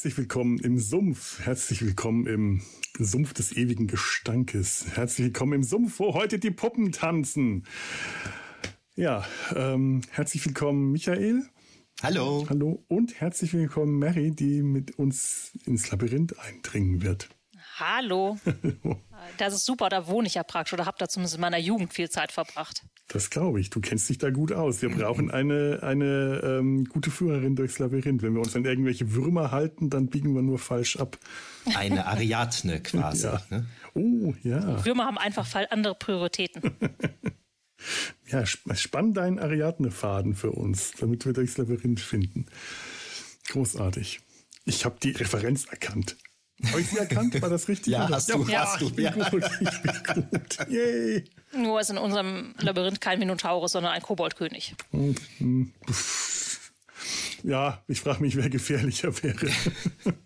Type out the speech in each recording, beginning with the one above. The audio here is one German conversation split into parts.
Herzlich willkommen im Sumpf. Herzlich willkommen im Sumpf des ewigen Gestankes. Herzlich willkommen im Sumpf, wo heute die Puppen tanzen. Ja, ähm, herzlich willkommen Michael. Hallo. Hallo und herzlich willkommen Mary, die mit uns ins Labyrinth eindringen wird. Hallo. Das ist super, da wohne ich ja praktisch oder habe da zumindest in meiner Jugend viel Zeit verbracht. Das glaube ich. Du kennst dich da gut aus. Wir brauchen eine, eine ähm, gute Führerin durchs Labyrinth. Wenn wir uns an irgendwelche Würmer halten, dann biegen wir nur falsch ab. Eine Ariadne quasi. Ja. Ne? Oh, ja. Würmer haben einfach andere Prioritäten. Ja, spann deinen Ariadne-Faden für uns, damit wir durchs Labyrinth finden. Großartig. Ich habe die Referenz erkannt. Habe ich sie erkannt? War das richtig? Ja, hast du, ja, hast du. Ich bin Ja. gut, ich bin gut. Yay. Nur ist in unserem Labyrinth kein Minotaurus, sondern ein Koboldkönig. Ja, ich frage mich, wer gefährlicher wäre.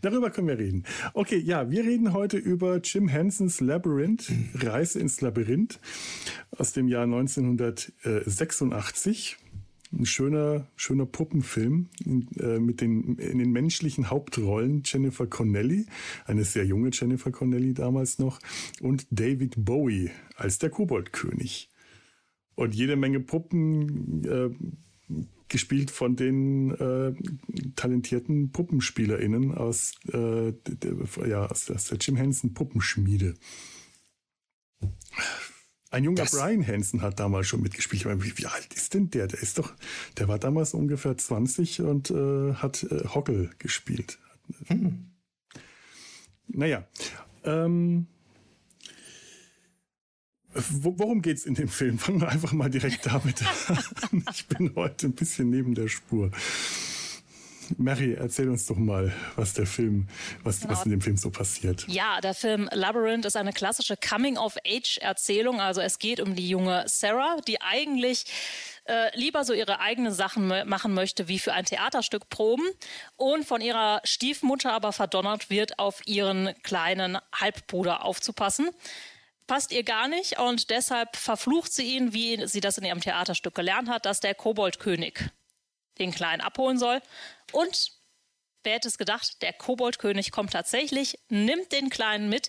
Darüber können wir reden. Okay, ja, wir reden heute über Jim Hensons Labyrinth, Reise ins Labyrinth aus dem Jahr 1986. Ein schöner, schöner Puppenfilm in, äh, mit den, in den menschlichen Hauptrollen Jennifer Connelly, eine sehr junge Jennifer Connelly damals noch, und David Bowie als der Koboldkönig. Und jede Menge Puppen, äh, gespielt von den äh, talentierten PuppenspielerInnen aus, äh, ja, aus, aus der Jim Henson Puppenschmiede. Ein junger Das- Brian Henson hat damals schon mitgespielt. Ich meine, wie, wie alt ist denn der? Der ist doch, der war damals ungefähr 20 und äh, hat äh, Hockel gespielt. Naja, ähm, wo- worum geht's in dem Film? Fangen wir einfach mal direkt damit an. Ich bin heute ein bisschen neben der Spur. Mary, erzähl uns doch mal, was der Film, was, was in dem Film so passiert. Ja, der Film Labyrinth ist eine klassische Coming-of-Age-Erzählung. Also es geht um die junge Sarah, die eigentlich äh, lieber so ihre eigenen Sachen machen möchte, wie für ein Theaterstück proben und von ihrer Stiefmutter aber verdonnert wird, auf ihren kleinen Halbbruder aufzupassen. Passt ihr gar nicht und deshalb verflucht sie ihn, wie sie das in ihrem Theaterstück gelernt hat, dass der Koboldkönig den Kleinen abholen soll. Und Wer hätte es gedacht, der Koboldkönig kommt tatsächlich, nimmt den Kleinen mit,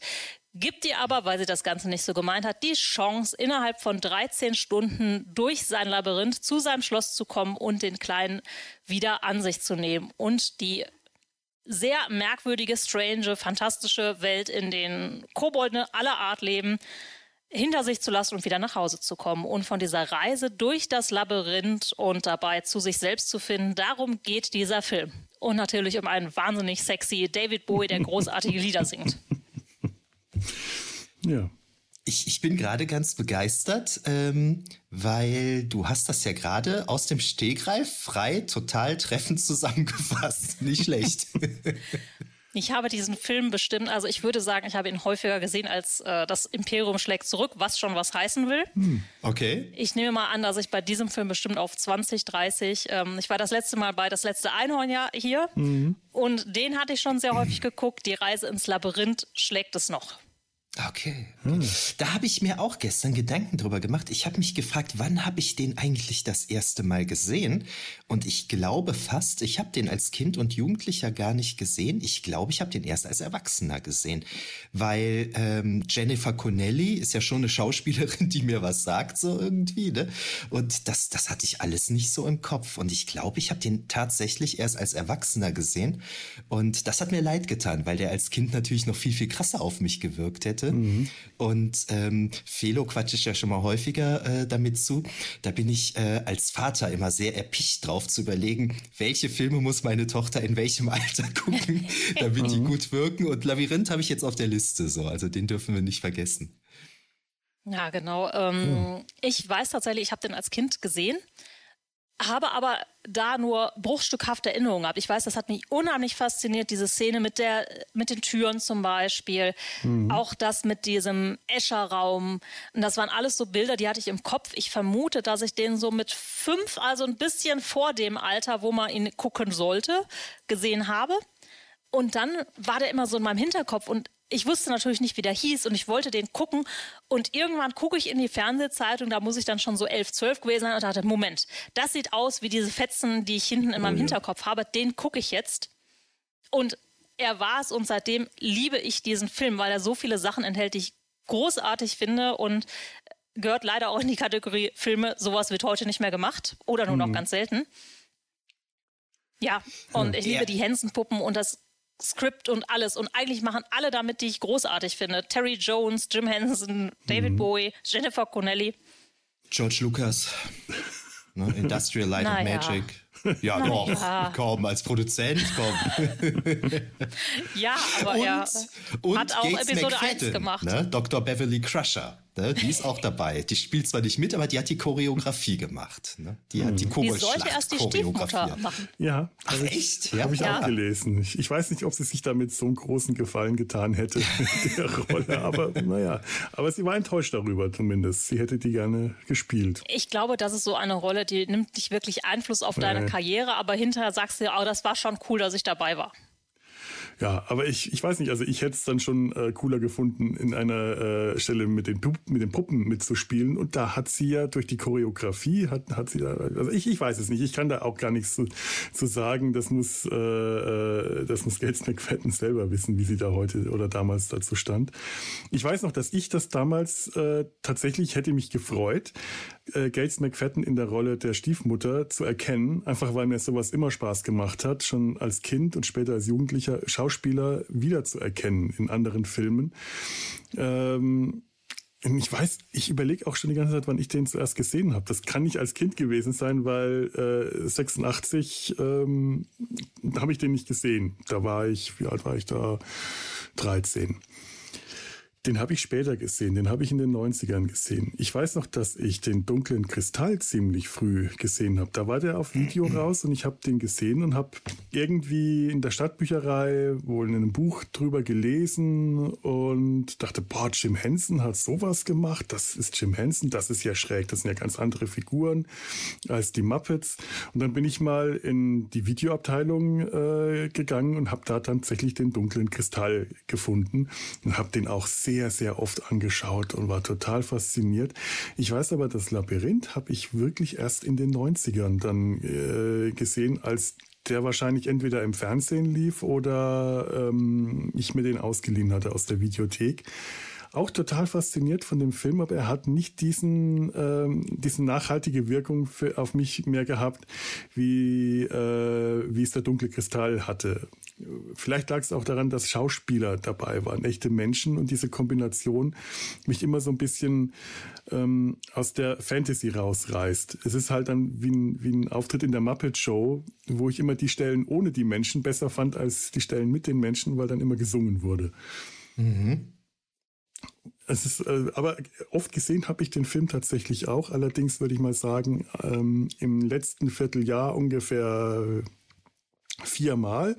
gibt ihr aber, weil sie das Ganze nicht so gemeint hat, die Chance, innerhalb von 13 Stunden durch sein Labyrinth zu seinem Schloss zu kommen und den Kleinen wieder an sich zu nehmen und die sehr merkwürdige, strange, fantastische Welt, in den Kobolde aller Art leben, hinter sich zu lassen und wieder nach Hause zu kommen und von dieser Reise durch das Labyrinth und dabei zu sich selbst zu finden. Darum geht dieser Film. Und natürlich um einen wahnsinnig sexy David Bowie, der großartige Lieder singt. Ja. Ich, ich bin gerade ganz begeistert, ähm, weil du hast das ja gerade aus dem Stegreif frei total treffend zusammengefasst. Nicht schlecht. Ich habe diesen Film bestimmt, also ich würde sagen, ich habe ihn häufiger gesehen als äh, das Imperium schlägt zurück, was schon was heißen will. Okay. Ich nehme mal an, dass ich bei diesem Film bestimmt auf 20, 30, ähm, ich war das letzte Mal bei das letzte Einhorn ja hier und den hatte ich schon sehr häufig geguckt. Die Reise ins Labyrinth schlägt es noch. Okay. Da habe ich mir auch gestern Gedanken drüber gemacht. Ich habe mich gefragt, wann habe ich den eigentlich das erste Mal gesehen? Und ich glaube fast, ich habe den als Kind und Jugendlicher gar nicht gesehen. Ich glaube, ich habe den erst als Erwachsener gesehen, weil ähm, Jennifer Connelly ist ja schon eine Schauspielerin, die mir was sagt so irgendwie. Ne? Und das, das hatte ich alles nicht so im Kopf. Und ich glaube, ich habe den tatsächlich erst als Erwachsener gesehen. Und das hat mir leid getan, weil der als Kind natürlich noch viel, viel krasser auf mich gewirkt hätte. Und ähm, Felo quatsche ich ja schon mal häufiger äh, damit zu. Da bin ich äh, als Vater immer sehr erpicht drauf zu überlegen, welche Filme muss meine Tochter in welchem Alter gucken, damit die gut wirken. Und Labyrinth habe ich jetzt auf der Liste so, also den dürfen wir nicht vergessen. Ja, genau. Ähm, Ich weiß tatsächlich, ich habe den als Kind gesehen, habe aber da nur bruchstückhafte Erinnerungen gehabt. Ich weiß, das hat mich unheimlich fasziniert, diese Szene mit, der, mit den Türen zum Beispiel. Auch das mit diesem Escherraum. Und das waren alles so Bilder, die hatte ich im Kopf. Ich vermute, dass ich den so mit fünf, also ein bisschen vor dem Alter, wo man ihn gucken sollte, gesehen habe. Und dann war der immer so in meinem Hinterkopf und ich wusste natürlich nicht, wie der hieß und ich wollte den gucken. Und irgendwann gucke ich in die Fernsehzeitung, da muss ich dann schon so elf, zwölf gewesen sein und dachte, Moment, das sieht aus wie diese Fetzen, die ich hinten in meinem oh, ja. Hinterkopf habe. Den gucke ich jetzt. Und er war es und seitdem liebe ich diesen Film, weil er so viele Sachen enthält, die ich großartig finde und gehört leider auch in die Kategorie Filme. Sowas wird heute nicht mehr gemacht oder nur mhm. noch ganz selten. Ja, und ich liebe die Henson-Puppen und das Skript und alles. Und eigentlich machen alle damit, die ich großartig finde. Terry Jones, Jim Henson, David mhm. Bowie, Jennifer Connelly. George Lucas. Ne? Industrial Light and Magic. Ja, Na, doch, ja. kaum als Produzent, komm. ja, aber und, er und hat auch Gates Episode McFadden, 1 gemacht. Ne? Dr. Beverly Crusher. Ne? Die ist auch dabei. Die spielt zwar nicht mit, aber die hat die Choreografie gemacht. Ne? Die hat die Koboldschlacht erst die Stiefmutter machen. Ja. Ach, echt? Ja. Habe ich ja. auch gelesen. Ich, weiß nicht, ob sie sich damit so einen großen Gefallen getan hätte mit der Rolle. Aber naja, aber sie war enttäuscht darüber zumindest. Sie hätte die gerne gespielt. Ich glaube, das ist so eine Rolle, die nimmt nicht wirklich Einfluss auf deine Karriere, aber hinterher sagst du, oh, das war schon cool, dass ich dabei war. Ja, aber ich, ich weiß nicht, also ich hätte es dann schon äh, cooler gefunden, in einer äh, Stelle mit den, mit den Puppen mitzuspielen. Und da hat sie ja durch die Choreografie, hat, hat sie da, also ich, ich weiß es nicht, ich kann da auch gar nichts zu, zu sagen. Das muss, äh, äh das muss Gates McFadden selber wissen, wie sie da heute oder damals dazu stand. Ich weiß noch, dass ich das damals äh, tatsächlich hätte mich gefreut, äh, Gates McFadden in der Rolle der Stiefmutter zu erkennen, einfach weil mir sowas immer Spaß gemacht hat, schon als Kind und später als Jugendlicher Schauspieler wiederzuerkennen in anderen Filmen. Ähm, ich weiß, ich überlege auch schon die ganze Zeit, wann ich den zuerst gesehen habe. Das kann nicht als Kind gewesen sein, weil äh, 86 ähm, habe ich den nicht gesehen. Da war ich, wie alt war ich da? 13. Den habe ich später gesehen, den habe ich in den 90ern gesehen. Ich weiß noch, dass ich den dunklen Kristall ziemlich früh gesehen habe. Da war der auf Video raus und ich habe den gesehen und habe irgendwie in der Stadtbücherei wohl in einem Buch drüber gelesen und dachte, boah, Jim Henson hat sowas gemacht. Das ist Jim Henson, das ist ja schräg. Das sind ja ganz andere Figuren als die Muppets. Und dann bin ich mal in die Videoabteilung äh, gegangen und habe da tatsächlich den dunklen Kristall gefunden und habe den auch sehr sehr, sehr oft angeschaut und war total fasziniert. Ich weiß aber, das Labyrinth habe ich wirklich erst in den 90ern dann äh, gesehen, als der wahrscheinlich entweder im Fernsehen lief oder ähm, ich mir den ausgeliehen hatte aus der Videothek auch total fasziniert von dem Film, aber er hat nicht diesen, ähm, diesen nachhaltige Wirkung für, auf mich mehr gehabt, wie, äh, wie es der dunkle Kristall hatte. Vielleicht lag es auch daran, dass Schauspieler dabei waren, echte Menschen und diese Kombination mich immer so ein bisschen ähm, aus der Fantasy rausreißt. Es ist halt dann wie ein, wie ein Auftritt in der Muppet Show, wo ich immer die Stellen ohne die Menschen besser fand als die Stellen mit den Menschen, weil dann immer gesungen wurde. Mhm. Es ist, äh, aber oft gesehen habe ich den Film tatsächlich auch. Allerdings würde ich mal sagen, ähm, im letzten Vierteljahr ungefähr viermal.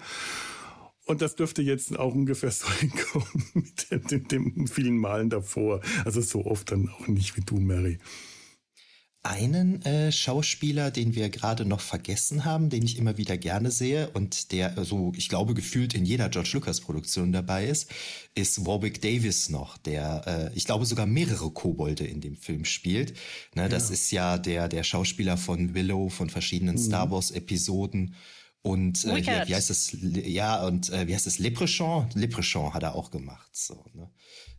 Und das dürfte jetzt auch ungefähr so hinkommen mit den, den, den vielen Malen davor. Also so oft dann auch nicht wie du, Mary einen äh, Schauspieler, den wir gerade noch vergessen haben, den ich immer wieder gerne sehe und der äh, so, ich glaube, gefühlt in jeder George Lucas Produktion dabei ist, ist Warwick Davis noch, der, äh, ich glaube, sogar mehrere Kobolde in dem Film spielt. Ne, ja. Das ist ja der, der Schauspieler von Willow, von verschiedenen mhm. Star Wars Episoden. Und äh, wie, wie heißt das? Ja, und äh, wie heißt das? Leprechaun? Leprechaun hat er auch gemacht. So, ne?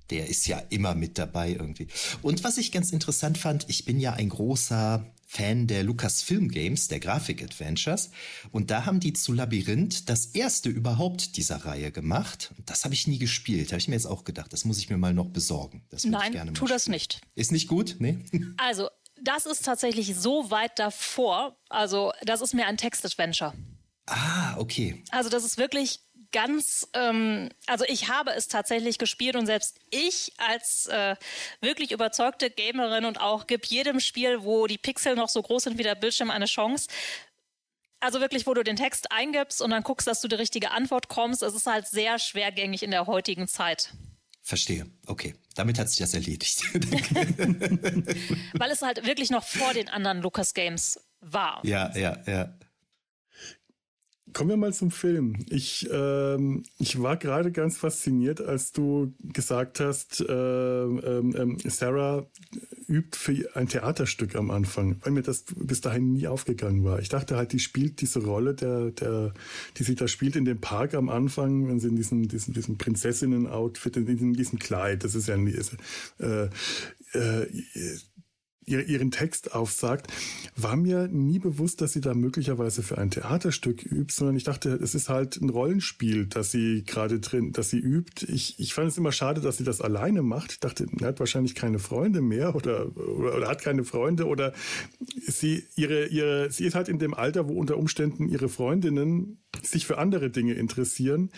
Der ist ja immer mit dabei irgendwie. Und was ich ganz interessant fand, ich bin ja ein großer Fan der Lucasfilm Games, der Graphic Adventures. Und da haben die zu Labyrinth das erste überhaupt dieser Reihe gemacht. Das habe ich nie gespielt. Habe ich mir jetzt auch gedacht. Das muss ich mir mal noch besorgen. Nein, tu spielen. das nicht. Ist nicht gut? Nee? Also, das ist tatsächlich so weit davor. Also, das ist mir ein Text-Adventure. Ah, okay. Also, das ist wirklich ganz, ähm, also ich habe es tatsächlich gespielt und selbst ich als äh, wirklich überzeugte Gamerin und auch gib jedem Spiel, wo die Pixel noch so groß sind wie der Bildschirm, eine Chance. Also wirklich, wo du den Text eingibst und dann guckst, dass du die richtige Antwort kommst. Es ist halt sehr schwergängig in der heutigen Zeit. Verstehe. Okay. Damit hat sich das erledigt. Weil es halt wirklich noch vor den anderen Lucas Games war. Ja, ja, ja. Kommen wir mal zum Film. Ich, ähm, ich war gerade ganz fasziniert, als du gesagt hast, äh, ähm, Sarah übt für ein Theaterstück am Anfang, weil mir das bis dahin nie aufgegangen war. Ich dachte halt, die spielt diese Rolle, der, der, die sie da spielt in dem Park am Anfang, wenn sie in diesem, diesem, diesem Prinzessinnen-Outfit, in diesem, Kleid, das ist ja ein, äh, äh, ihren Text aufsagt, war mir nie bewusst, dass sie da möglicherweise für ein Theaterstück übt, sondern ich dachte, es ist halt ein Rollenspiel, dass sie gerade drin, dass sie übt. Ich, ich fand es immer schade, dass sie das alleine macht. Ich dachte, er hat wahrscheinlich keine Freunde mehr oder, oder, oder hat keine Freunde oder sie, ihre, ihre, sie ist halt in dem Alter, wo unter Umständen ihre Freundinnen sich für andere Dinge interessieren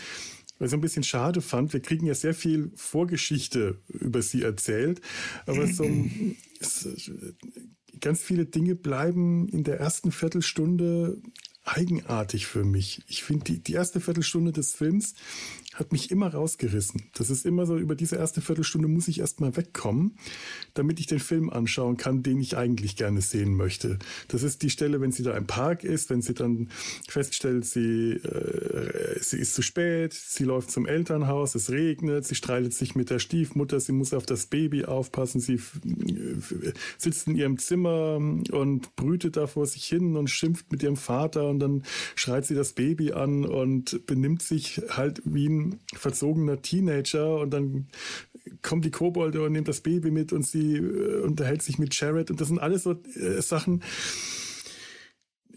was ich ein bisschen schade fand. Wir kriegen ja sehr viel Vorgeschichte über sie erzählt, aber so ganz viele Dinge bleiben in der ersten Viertelstunde eigenartig für mich. Ich finde, die, die erste Viertelstunde des Films hat mich immer rausgerissen. Das ist immer so, über diese erste Viertelstunde muss ich erstmal wegkommen, damit ich den Film anschauen kann, den ich eigentlich gerne sehen möchte. Das ist die Stelle, wenn sie da im Park ist, wenn sie dann feststellt, sie, äh, sie ist zu spät, sie läuft zum Elternhaus, es regnet, sie streitet sich mit der Stiefmutter, sie muss auf das Baby aufpassen, sie sitzt in ihrem Zimmer und brütet da vor sich hin und schimpft mit ihrem Vater und dann schreit sie das Baby an und benimmt sich halt wie ein verzogener Teenager und dann kommt die Kobolde und nimmt das Baby mit und sie äh, unterhält sich mit Jared und das sind alles so äh, Sachen.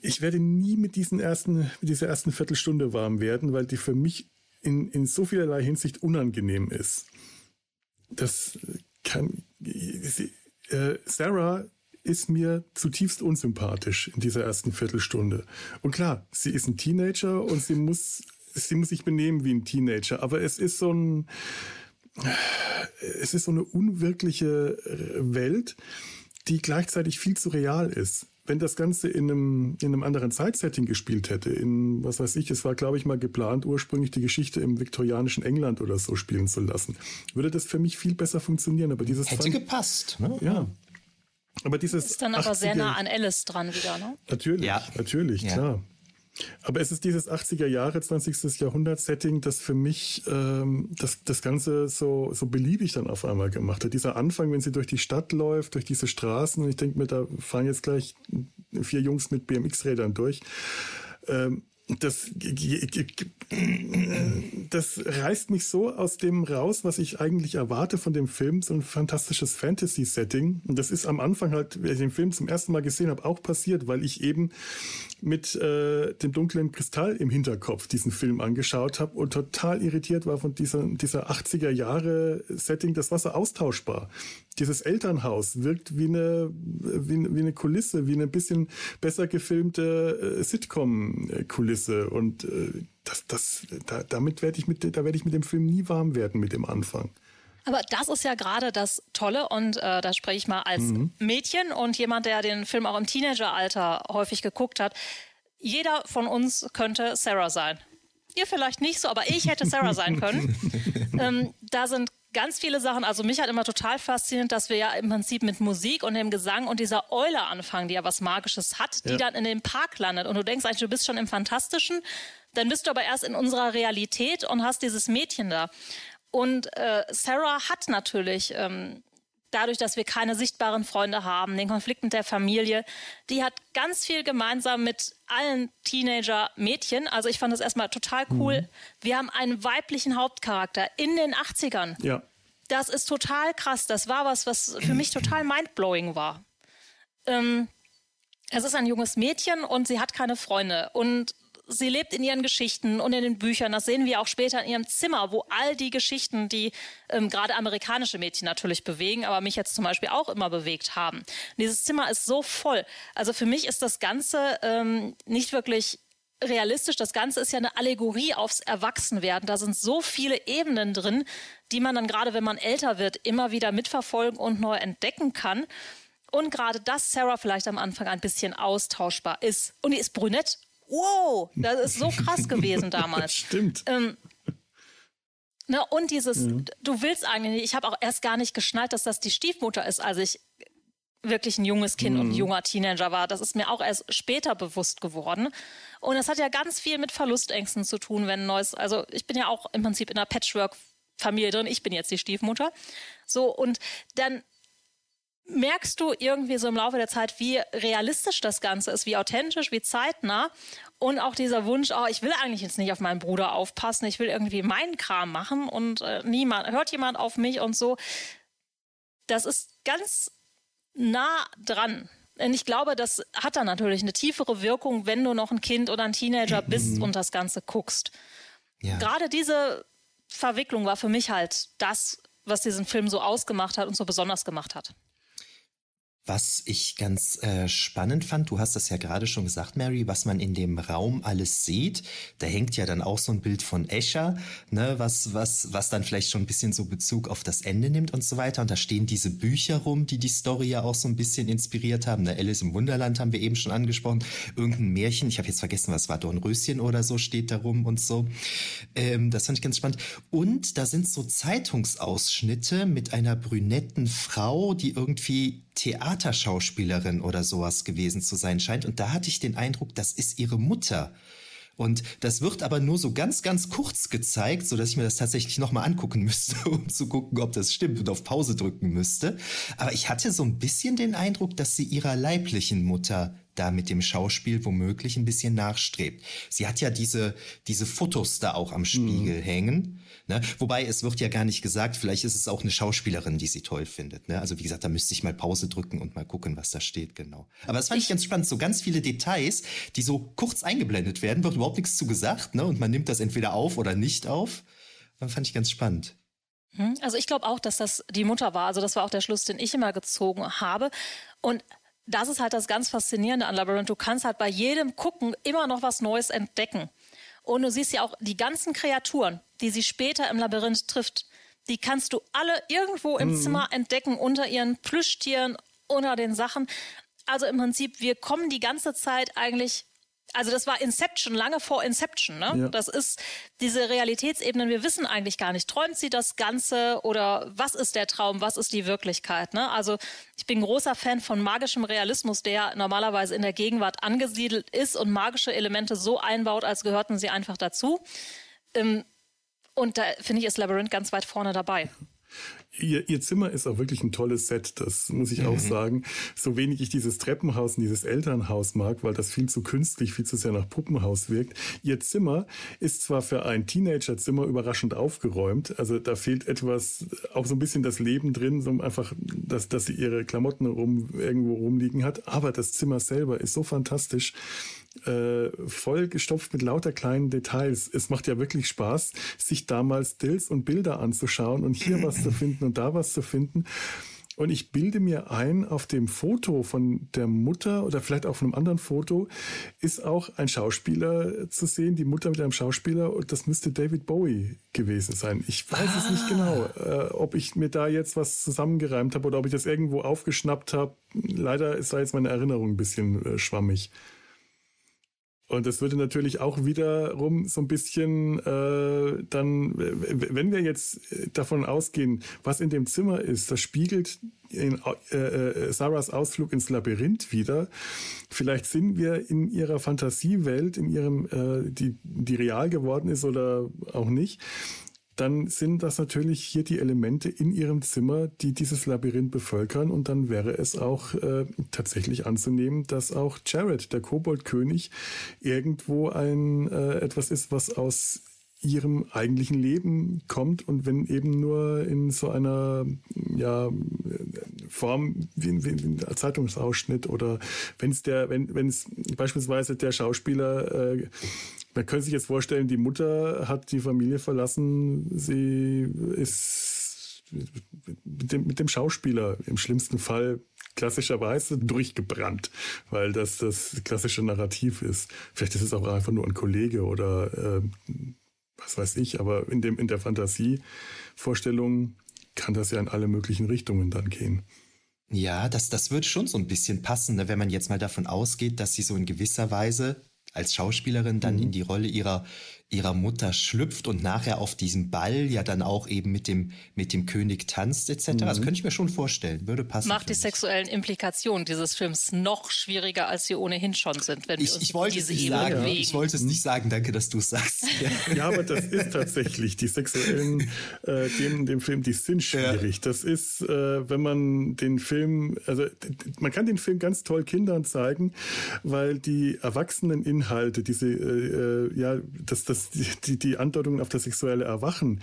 Ich werde nie mit diesen ersten, mit dieser ersten Viertelstunde warm werden, weil die für mich in, in so vielerlei Hinsicht unangenehm ist. Das kann, sie, äh, Sarah ist mir zutiefst unsympathisch in dieser ersten Viertelstunde. Und klar, sie ist ein Teenager und sie muss, sie muss sich benehmen wie ein Teenager, aber es ist so ein, es ist so eine unwirkliche Welt, die gleichzeitig viel zu real ist. Wenn das Ganze in einem, in einem anderen Zeitsetting gespielt hätte, in, was weiß ich, es war, glaube ich, mal geplant, ursprünglich die Geschichte im viktorianischen England oder so spielen zu lassen, würde das für mich viel besser funktionieren. Aber dieses hätte fand, gepasst, ne? Ja, aber dieses ist dann aber 80er, sehr nah an Alice dran wieder, ne? Natürlich, ja. natürlich, ja. klar. Aber es ist dieses 80er Jahre, 20. Jahrhundert-Setting, das für mich ähm, das, das Ganze so, so beliebig dann auf einmal gemacht hat. Dieser Anfang, wenn sie durch die Stadt läuft, durch diese Straßen, und ich denke mir, da fahren jetzt gleich vier Jungs mit BMX-Rädern durch. Ähm, das, das reißt mich so aus dem raus, was ich eigentlich erwarte von dem Film, so ein fantastisches Fantasy-Setting. Und das ist am Anfang halt, wenn ich den Film zum ersten Mal gesehen habe, auch passiert, weil ich eben mit äh, dem dunklen Kristall im Hinterkopf diesen Film angeschaut habe und total irritiert war von dieser, dieser 80er Jahre Setting. Das war so austauschbar. Dieses Elternhaus wirkt wie eine, wie, wie eine Kulisse, wie eine bisschen besser gefilmte äh, Sitcom-Kulisse. Und äh, das, das, da, damit werde ich mit, da werde ich mit dem Film nie warm werden mit dem Anfang. Aber das ist ja gerade das Tolle und äh, da spreche ich mal als mhm. Mädchen und jemand, der den Film auch im Teenageralter häufig geguckt hat. Jeder von uns könnte Sarah sein. Ihr vielleicht nicht so, aber ich hätte Sarah sein können. ähm, da sind ganz viele Sachen. Also mich hat immer total fasziniert, dass wir ja im Prinzip mit Musik und dem Gesang und dieser Eule anfangen, die ja was Magisches hat, die ja. dann in dem Park landet. Und du denkst eigentlich, du bist schon im Fantastischen. Dann bist du aber erst in unserer Realität und hast dieses Mädchen da. Und äh, Sarah hat natürlich, ähm, dadurch, dass wir keine sichtbaren Freunde haben, den Konflikt mit der Familie, die hat ganz viel gemeinsam mit allen Teenager-Mädchen. Also ich fand das erstmal total cool. Mhm. Wir haben einen weiblichen Hauptcharakter in den 80ern. Ja. Das ist total krass. Das war was, was für mich total mindblowing war. Ähm, es ist ein junges Mädchen und sie hat keine Freunde. Und sie lebt in ihren Geschichten und in den Büchern. Das sehen wir auch später in ihrem Zimmer, wo all die Geschichten, die ähm, gerade amerikanische Mädchen natürlich bewegen, aber mich jetzt zum Beispiel auch immer bewegt haben. Und dieses Zimmer ist so voll. Also für mich ist das Ganze ähm, nicht wirklich realistisch. Das Ganze ist ja eine Allegorie aufs Erwachsenwerden. Da sind so viele Ebenen drin, die man dann gerade, wenn man älter wird, immer wieder mitverfolgen und neu entdecken kann. Und gerade dass Sarah vielleicht am Anfang ein bisschen austauschbar ist. Und die ist brünett wow, das ist so krass gewesen damals. Stimmt. Ähm, ne, und dieses, ja. du willst eigentlich nicht, ich habe auch erst gar nicht geschnallt, dass das die Stiefmutter ist, als ich wirklich ein junges Kind mhm. und ein mhm. junger Teenager war. Das ist mir auch erst später bewusst geworden. Und es hat ja ganz viel mit Verlustängsten zu tun, wenn ein neues, also ich bin ja auch im Prinzip in einer Patchwork-Familie drin. Ich bin jetzt die Stiefmutter. So, und dann merkst du irgendwie so im Laufe der Zeit, wie realistisch das Ganze ist, wie authentisch, wie zeitnah. Und auch dieser Wunsch, oh, ich will eigentlich jetzt nicht auf meinen Bruder aufpassen, ich will irgendwie meinen Kram machen und äh, niemand, hört jemand auf mich und so. Das ist ganz nah dran. Und ich glaube, das hat dann natürlich eine tiefere Wirkung, wenn du noch ein Kind oder ein Teenager bist mhm. und das Ganze guckst. Ja. Gerade diese Verwicklung war für mich halt das, was diesen Film so ausgemacht hat und so besonders gemacht hat. Was ich ganz äh, spannend fand, du hast das ja gerade schon gesagt, Mary, was man in dem Raum alles sieht. Da hängt ja dann auch so ein Bild von Escher, ne, was, was, was dann vielleicht schon ein bisschen so Bezug auf das Ende nimmt und so weiter. Und da stehen diese Bücher rum, die die Story ja auch so ein bisschen inspiriert haben. Ne, Alice im Wunderland haben wir eben schon angesprochen. Irgendein Märchen, ich habe jetzt vergessen, was war, Dornröschen oder so steht da rum und so. Ähm, das fand ich ganz spannend. Und da sind so Zeitungsausschnitte mit einer brünetten Frau, die irgendwie Theaterschauspielerin oder sowas gewesen zu sein scheint. Und da hatte ich den Eindruck, das ist ihre Mutter. Und das wird aber nur so ganz, ganz kurz gezeigt, so dass ich mir das tatsächlich nochmal angucken müsste, um zu gucken, ob das stimmt und auf Pause drücken müsste. Aber ich hatte so ein bisschen den Eindruck, dass sie ihrer leiblichen Mutter da mit dem Schauspiel womöglich ein bisschen nachstrebt. Sie hat ja diese, diese Fotos da auch am Spiegel mhm. hängen. Ne? Wobei es wird ja gar nicht gesagt, vielleicht ist es auch eine Schauspielerin, die sie toll findet. Ne? Also wie gesagt, da müsste ich mal Pause drücken und mal gucken, was da steht, genau. Aber das fand ich ganz spannend. So ganz viele Details, die so kurz eingeblendet werden, wird überhaupt nichts zu gesagt, ne? Und man nimmt das entweder auf oder nicht auf. Das fand ich ganz spannend. Hm? Also ich glaube auch, dass das die Mutter war. Also das war auch der Schluss, den ich immer gezogen habe. Und das ist halt das ganz Faszinierende an Labyrinth. Du kannst halt bei jedem Gucken immer noch was Neues entdecken. Und du siehst ja auch die ganzen Kreaturen, die sie später im Labyrinth trifft, die kannst du alle irgendwo im mhm. Zimmer entdecken, unter ihren Plüschtieren, unter den Sachen. Also im Prinzip, wir kommen die ganze Zeit eigentlich also das war Inception, lange vor Inception. Ne? Ja. Das ist diese Realitätsebene. Wir wissen eigentlich gar nicht, träumt sie das Ganze oder was ist der Traum, was ist die Wirklichkeit. Ne? Also ich bin großer Fan von magischem Realismus, der normalerweise in der Gegenwart angesiedelt ist und magische Elemente so einbaut, als gehörten sie einfach dazu. Ähm, und da finde ich, ist Labyrinth ganz weit vorne dabei. Ihr, ihr Zimmer ist auch wirklich ein tolles Set, das muss ich mhm. auch sagen. So wenig ich dieses Treppenhaus und dieses Elternhaus mag, weil das viel zu künstlich, viel zu sehr nach Puppenhaus wirkt. Ihr Zimmer ist zwar für ein Teenagerzimmer überraschend aufgeräumt, also da fehlt etwas, auch so ein bisschen das Leben drin, so einfach, dass, dass sie ihre Klamotten rum, irgendwo rumliegen hat, aber das Zimmer selber ist so fantastisch äh, voll gestopft mit lauter kleinen Details. Es macht ja wirklich Spaß, sich damals Stills und Bilder anzuschauen und hier was zu finden und da was zu finden. Und ich bilde mir ein, auf dem Foto von der Mutter oder vielleicht auch von einem anderen Foto ist auch ein Schauspieler zu sehen, die Mutter mit einem Schauspieler und das müsste David Bowie gewesen sein. Ich weiß ah. es nicht genau, ah. äh, ob ich mir da jetzt was zusammengereimt habe oder ob ich das irgendwo aufgeschnappt habe. Leider ist da jetzt meine Erinnerung ein bisschen äh, schwammig. Und das würde natürlich auch wiederum so ein bisschen äh, dann, wenn wir jetzt davon ausgehen, was in dem Zimmer ist, das spiegelt in, äh, äh, Sarahs Ausflug ins Labyrinth wieder. Vielleicht sind wir in ihrer Fantasiewelt, in ihrem, äh, die, die real geworden ist oder auch nicht, dann sind das natürlich hier die Elemente in ihrem Zimmer, die dieses Labyrinth bevölkern. Und dann wäre es auch äh, tatsächlich anzunehmen, dass auch Jared, der Koboldkönig, irgendwo ein äh, etwas ist, was aus ihrem eigentlichen Leben kommt und wenn eben nur in so einer ja, Form wie, ein Zeitungsausschnitt oder wenn es der, wenn wenn es beispielsweise der Schauspieler äh, man könnte sich jetzt vorstellen, die Mutter hat die Familie verlassen, sie ist mit dem, mit dem Schauspieler im schlimmsten Fall klassischerweise durchgebrannt, weil das das klassische Narrativ ist. Vielleicht ist es auch einfach nur ein Kollege oder äh, was weiß ich, aber in, dem, in der Fantasievorstellung kann das ja in alle möglichen Richtungen dann gehen. Ja, das, das wird schon so ein bisschen passen, ne? wenn man jetzt mal davon ausgeht, dass sie so in gewisser Weise als Schauspielerin dann mhm. in die Rolle ihrer ihrer Mutter schlüpft und nachher auf diesem Ball ja dann auch eben mit dem, mit dem König tanzt etc. Mhm. Das könnte ich mir schon vorstellen, würde passen. Macht die sexuellen Implikationen dieses Films noch schwieriger, als sie ohnehin schon sind, wenn ich, wir uns ich wollte diese es nicht sagen, bewegen. Ich wollte es nicht sagen, danke, dass du es sagst. Ja. ja. aber das ist tatsächlich, die sexuellen äh, Themen in dem Film, die sind schwierig. Ja. Das ist, äh, wenn man den Film, also man kann den Film ganz toll Kindern zeigen, weil die erwachsenen Inhalte, diese, äh, äh ja, das, das das, die, die Andeutungen auf das sexuelle Erwachen,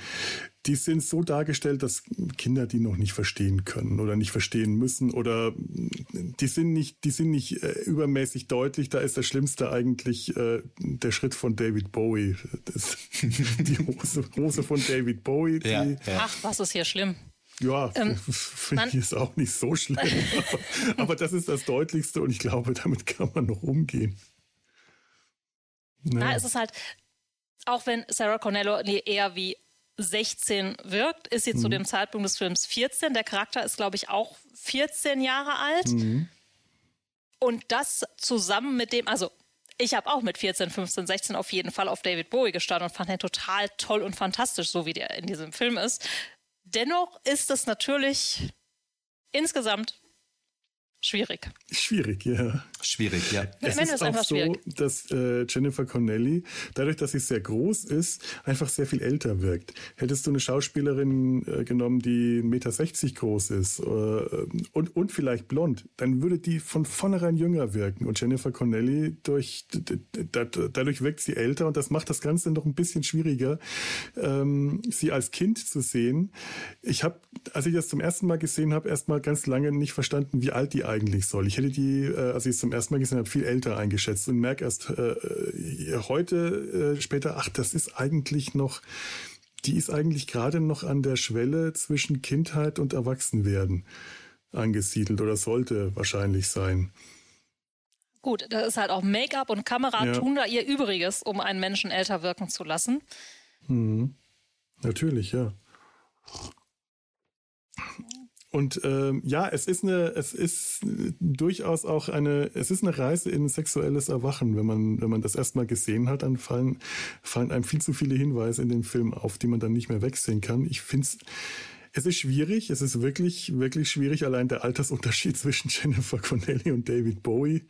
die sind so dargestellt, dass Kinder die noch nicht verstehen können oder nicht verstehen müssen oder die sind nicht, die sind nicht äh, übermäßig deutlich. Da ist das Schlimmste eigentlich äh, der Schritt von David Bowie. Das, die Hose, Hose von David Bowie. Die, ja, ja. Ach, was ist hier schlimm? Ja, ähm, finde ich ist auch nicht so schlimm. aber, aber das ist das Deutlichste und ich glaube, damit kann man noch umgehen. Ja. Na, es ist halt, auch wenn Sarah Cornello eher wie 16 wirkt, ist sie mhm. zu dem Zeitpunkt des Films 14. Der Charakter ist, glaube ich, auch 14 Jahre alt. Mhm. Und das zusammen mit dem, also ich habe auch mit 14, 15, 16 auf jeden Fall auf David Bowie gestanden und fand ihn total toll und fantastisch, so wie der in diesem Film ist. Dennoch ist es natürlich insgesamt Schwierig. Schwierig, ja. Schwierig, ja. Es ist, ist auch so, schwierig. dass äh, Jennifer Connelly, dadurch, dass sie sehr groß ist, einfach sehr viel älter wirkt. Hättest du eine Schauspielerin äh, genommen, die 1,60 Meter groß ist äh, und, und vielleicht blond, dann würde die von vornherein jünger wirken. Und Jennifer Connelly, durch, dadurch wirkt sie älter und das macht das Ganze noch ein bisschen schwieriger, ähm, sie als Kind zu sehen. Ich habe, als ich das zum ersten Mal gesehen habe, erst mal ganz lange nicht verstanden, wie alt die eigentlich soll. Ich hätte die, äh, als ich es zum ersten Mal gesehen habe, viel älter eingeschätzt und merke erst äh, äh, heute äh, später, ach, das ist eigentlich noch, die ist eigentlich gerade noch an der Schwelle zwischen Kindheit und Erwachsenwerden angesiedelt oder sollte wahrscheinlich sein. Gut, da ist halt auch Make-up und Kamera ja. tun da ihr Übriges, um einen Menschen älter wirken zu lassen. Mhm. Natürlich, ja. Und ähm, ja, es ist eine, es ist durchaus auch eine, es ist eine Reise in sexuelles Erwachen. Wenn man, wenn man das erstmal gesehen hat, dann fallen, fallen einem viel zu viele Hinweise in dem Film auf, die man dann nicht mehr wegsehen kann. Ich finde es, es ist schwierig, es ist wirklich, wirklich schwierig. Allein der Altersunterschied zwischen Jennifer Connelly und David Bowie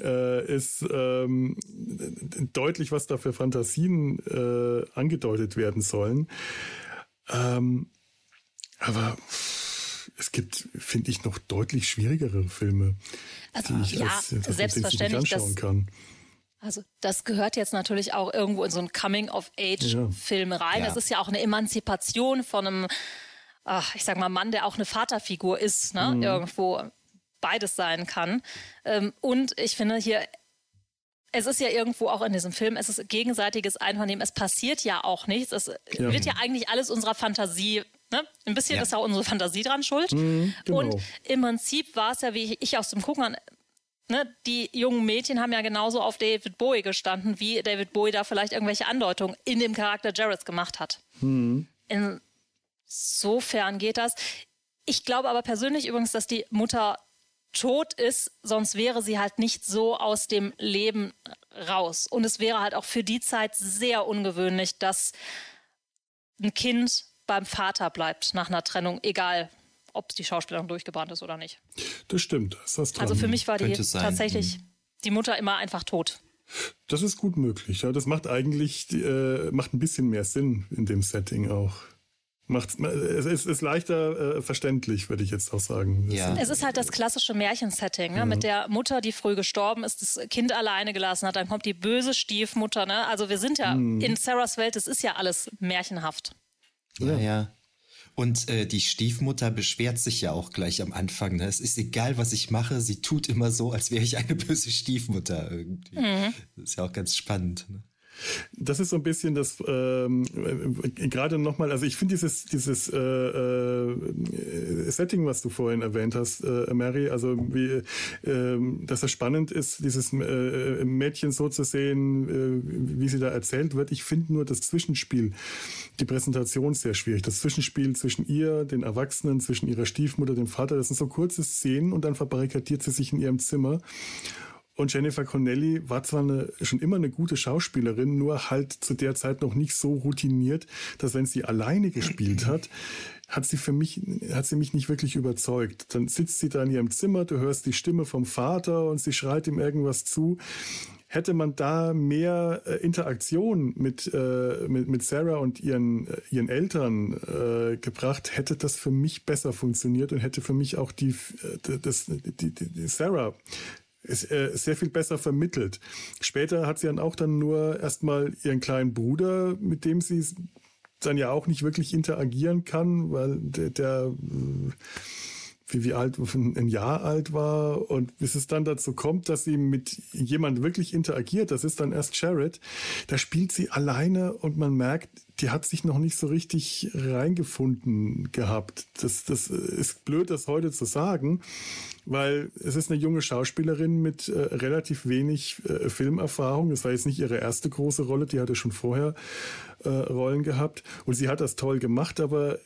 äh, ist ähm, deutlich, was da für Fantasien äh, angedeutet werden sollen. Ähm, aber es gibt, finde ich, noch deutlich schwierigere Filme, also, die ich ja, als, als selbstverständlich anschauen das, kann. Also das gehört jetzt natürlich auch irgendwo in so einen Coming-of-Age-Film rein. Ja. Das ist ja auch eine Emanzipation von einem, ach, ich sag mal, Mann, der auch eine Vaterfigur ist, ne? Mhm. irgendwo beides sein kann. Ähm, und ich finde hier es ist ja irgendwo auch in diesem Film, es ist gegenseitiges Einvernehmen, es passiert ja auch nichts. Es ja. wird ja eigentlich alles unserer Fantasie Ne? Ein bisschen ja. ist auch unsere Fantasie dran schuld. Mhm, genau. Und im Prinzip war es ja, wie ich aus dem Gucken an, ne, die jungen Mädchen haben ja genauso auf David Bowie gestanden, wie David Bowie da vielleicht irgendwelche Andeutungen in dem Charakter Jareds gemacht hat. Mhm. Insofern geht das. Ich glaube aber persönlich übrigens, dass die Mutter tot ist, sonst wäre sie halt nicht so aus dem Leben raus. Und es wäre halt auch für die Zeit sehr ungewöhnlich, dass ein Kind beim Vater bleibt nach einer Trennung, egal ob die Schauspielerin durchgebrannt ist oder nicht. Das stimmt. Das also für mich war die tatsächlich mhm. die Mutter immer einfach tot. Das ist gut möglich. Ja, das macht eigentlich äh, macht ein bisschen mehr Sinn in dem Setting auch. Macht, es ist, ist leichter äh, verständlich, würde ich jetzt auch sagen. Ja. Es ist halt das klassische Märchensetting, ne? Mhm. mit der Mutter, die früh gestorben ist, das Kind alleine gelassen hat, dann kommt die böse Stiefmutter. Ne? Also wir sind ja mhm. in Sarahs Welt, es ist ja alles märchenhaft. Ja, ja. Und äh, die Stiefmutter beschwert sich ja auch gleich am Anfang. Ne? Es ist egal, was ich mache, sie tut immer so, als wäre ich eine böse Stiefmutter irgendwie. Mhm. Das ist ja auch ganz spannend. Ne? Das ist so ein bisschen das, ähm, äh, gerade nochmal, also ich finde dieses, dieses äh, äh, Setting, was du vorhin erwähnt hast, äh, Mary, also wie, äh, dass das spannend ist, dieses äh, Mädchen so zu sehen, äh, wie sie da erzählt wird. Ich finde nur das Zwischenspiel, die Präsentation sehr schwierig. Das Zwischenspiel zwischen ihr, den Erwachsenen, zwischen ihrer Stiefmutter, dem Vater, das sind so kurze Szenen und dann verbarrikadiert sie sich in ihrem Zimmer Und Jennifer Connelly war zwar eine, schon immer eine gute Schauspielerin, nur halt zu der Zeit noch nicht so routiniert, dass wenn sie alleine gespielt hat, hat sie für mich, hat sie mich nicht wirklich überzeugt. Dann sitzt sie da in ihrem Zimmer, du hörst die Stimme vom Vater und sie schreit ihm irgendwas zu. Hätte man da mehr äh, Interaktion mit, äh, mit, mit Sarah und ihren, äh, ihren Eltern äh, gebracht, hätte das für mich besser funktioniert und hätte für mich auch die, äh, das, die, die, die Sarah ist, äh, sehr viel besser vermittelt. Später hat sie dann auch dann nur erstmal ihren kleinen Bruder, mit dem sie dann ja auch nicht wirklich interagieren kann, weil der, der wie, wie alt, ein Jahr alt war und bis es dann dazu kommt, dass sie mit jemand wirklich interagiert, das ist dann erst Jared, da spielt sie alleine und man merkt, die hat sich noch nicht so richtig reingefunden gehabt. Das, das ist blöd, das heute zu sagen, weil es ist eine junge Schauspielerin mit äh, relativ wenig äh, Filmerfahrung. Das war jetzt nicht ihre erste große Rolle, die hatte schon vorher äh, Rollen gehabt und sie hat das toll gemacht, aber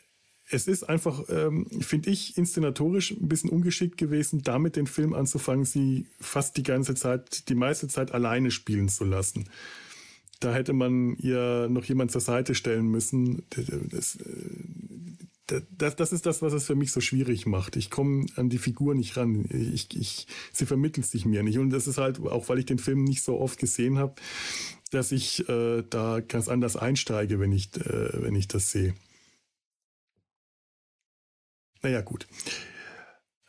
es ist einfach, ähm, finde ich, inszenatorisch ein bisschen ungeschickt gewesen, damit den Film anzufangen, sie fast die ganze Zeit, die meiste Zeit alleine spielen zu lassen. Da hätte man ihr noch jemand zur Seite stellen müssen. Das, das, das ist das, was es für mich so schwierig macht. Ich komme an die Figur nicht ran. Ich, ich, sie vermittelt sich mir nicht. Und das ist halt, auch weil ich den Film nicht so oft gesehen habe, dass ich äh, da ganz anders einsteige, wenn ich, äh, wenn ich das sehe. Naja, gut.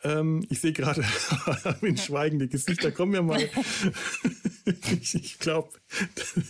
Ähm, ich sehe gerade in schweigende Gesichter. Kommen wir mal. ich, ich glaube,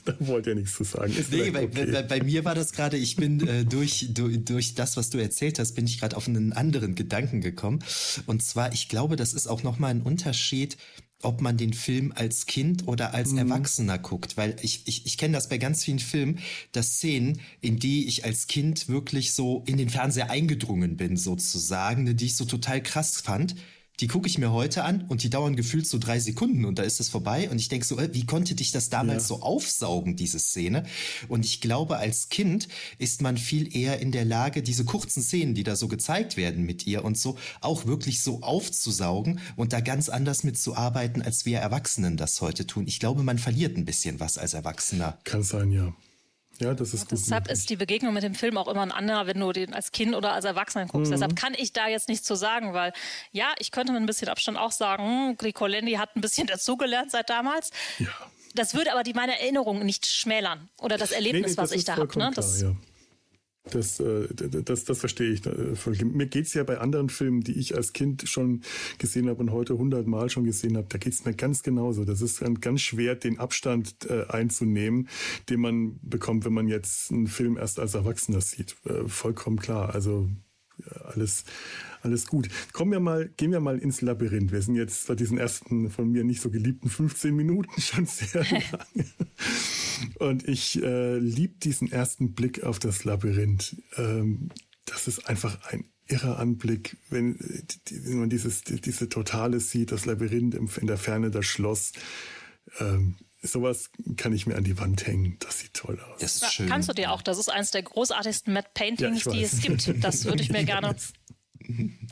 da wollt ihr nichts zu sagen. Ist nee, bei, okay. bei, bei, mir war das gerade, ich bin äh, durch, durch, durch das, was du erzählt hast, bin ich gerade auf einen anderen Gedanken gekommen. Und zwar, ich glaube, das ist auch nochmal ein Unterschied ob man den Film als Kind oder als mhm. Erwachsener guckt. Weil ich, ich, ich kenne das bei ganz vielen Filmen, dass Szenen, in die ich als Kind wirklich so in den Fernseher eingedrungen bin, sozusagen, die ich so total krass fand, die gucke ich mir heute an und die dauern gefühlt so drei Sekunden und da ist es vorbei und ich denke so, wie konnte dich das damals ja. so aufsaugen, diese Szene? Und ich glaube, als Kind ist man viel eher in der Lage, diese kurzen Szenen, die da so gezeigt werden mit ihr und so, auch wirklich so aufzusaugen und da ganz anders mitzuarbeiten, als wir Erwachsenen das heute tun. Ich glaube, man verliert ein bisschen was als Erwachsener. Kann sein, ja. Ja, das ist gut. Deshalb ist die Begegnung mit dem Film auch immer ein anderer, wenn du den als Kind oder als Erwachsener guckst. Mhm. Deshalb kann ich da jetzt nichts zu sagen, weil ja, ich könnte mit ein bisschen Abstand auch sagen, Rico Lendi hat ein bisschen dazugelernt seit damals. Ja. Das würde aber die meine Erinnerung nicht schmälern oder das Erlebnis, nee, nee, das was ich da habe. Ne? ja. Das, äh, das, das verstehe ich. Mir geht es ja bei anderen Filmen, die ich als Kind schon gesehen habe und heute hundertmal schon gesehen habe, da geht es mir ganz genauso. Das ist ganz schwer, den Abstand äh, einzunehmen, den man bekommt, wenn man jetzt einen Film erst als Erwachsener sieht. Äh, vollkommen klar. Also alles, alles gut. Kommen wir mal, gehen wir mal ins Labyrinth. Wir sind jetzt bei diesen ersten von mir nicht so geliebten 15 Minuten schon sehr lange. Und ich äh, liebe diesen ersten Blick auf das Labyrinth. Ähm, das ist einfach ein irrer Anblick, wenn, wenn man dieses, diese Totale sieht, das Labyrinth in der Ferne, das Schloss. Ähm, sowas kann ich mir an die Wand hängen. Das sieht toll aus. Das ist schön. Kannst du dir auch. Das ist eines der großartigsten Matte Paintings, ja, die es gibt. Das würde ich mir gerne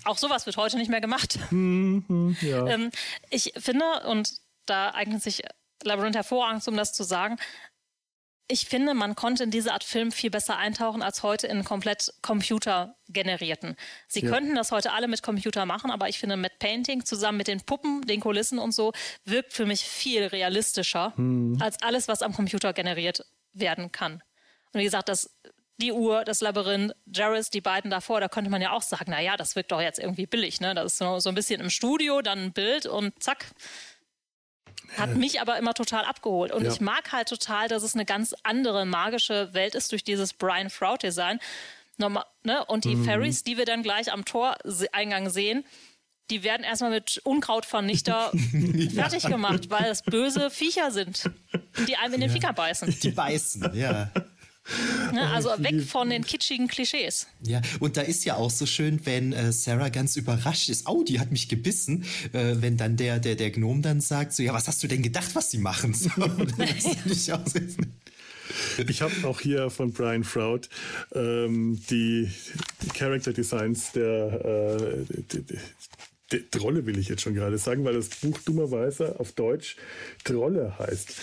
auch sowas wird heute nicht mehr gemacht. Mhm, ja. ähm, ich finde, und da eignet sich Labyrinth hervorragend, um das zu sagen, ich finde, man konnte in diese Art Film viel besser eintauchen als heute in komplett computergenerierten. Sie ja. könnten das heute alle mit Computer machen, aber ich finde, mit Painting zusammen mit den Puppen, den Kulissen und so wirkt für mich viel realistischer hm. als alles, was am Computer generiert werden kann. Und wie gesagt, das die Uhr, das Labyrinth, Jarvis, die beiden davor, da könnte man ja auch sagen, naja, das wirkt doch jetzt irgendwie billig, ne? Das ist so, so ein bisschen im Studio, dann ein Bild und zack. Hat mich aber immer total abgeholt. Und ja. ich mag halt total, dass es eine ganz andere magische Welt ist durch dieses Brian Froud-Design. Ne? Und die mhm. Ferries, die wir dann gleich am Toreingang sehen, die werden erstmal mit Unkrautvernichter ja. fertig gemacht, weil es böse Viecher sind, die einem in den ja. Finger beißen. Die beißen, ja. Ne, also weg von den kitschigen Klischees. Ja, und da ist ja auch so schön, wenn äh, Sarah ganz überrascht ist, oh, die hat mich gebissen, äh, wenn dann der, der, der Gnome dann sagt, so, ja, was hast du denn gedacht, was sie machen? So, ich habe auch hier von Brian Froud ähm, die, die, Character Designs der, äh, die, Trolle will ich jetzt schon gerade sagen, weil das Buch dummerweise auf Deutsch Trolle heißt.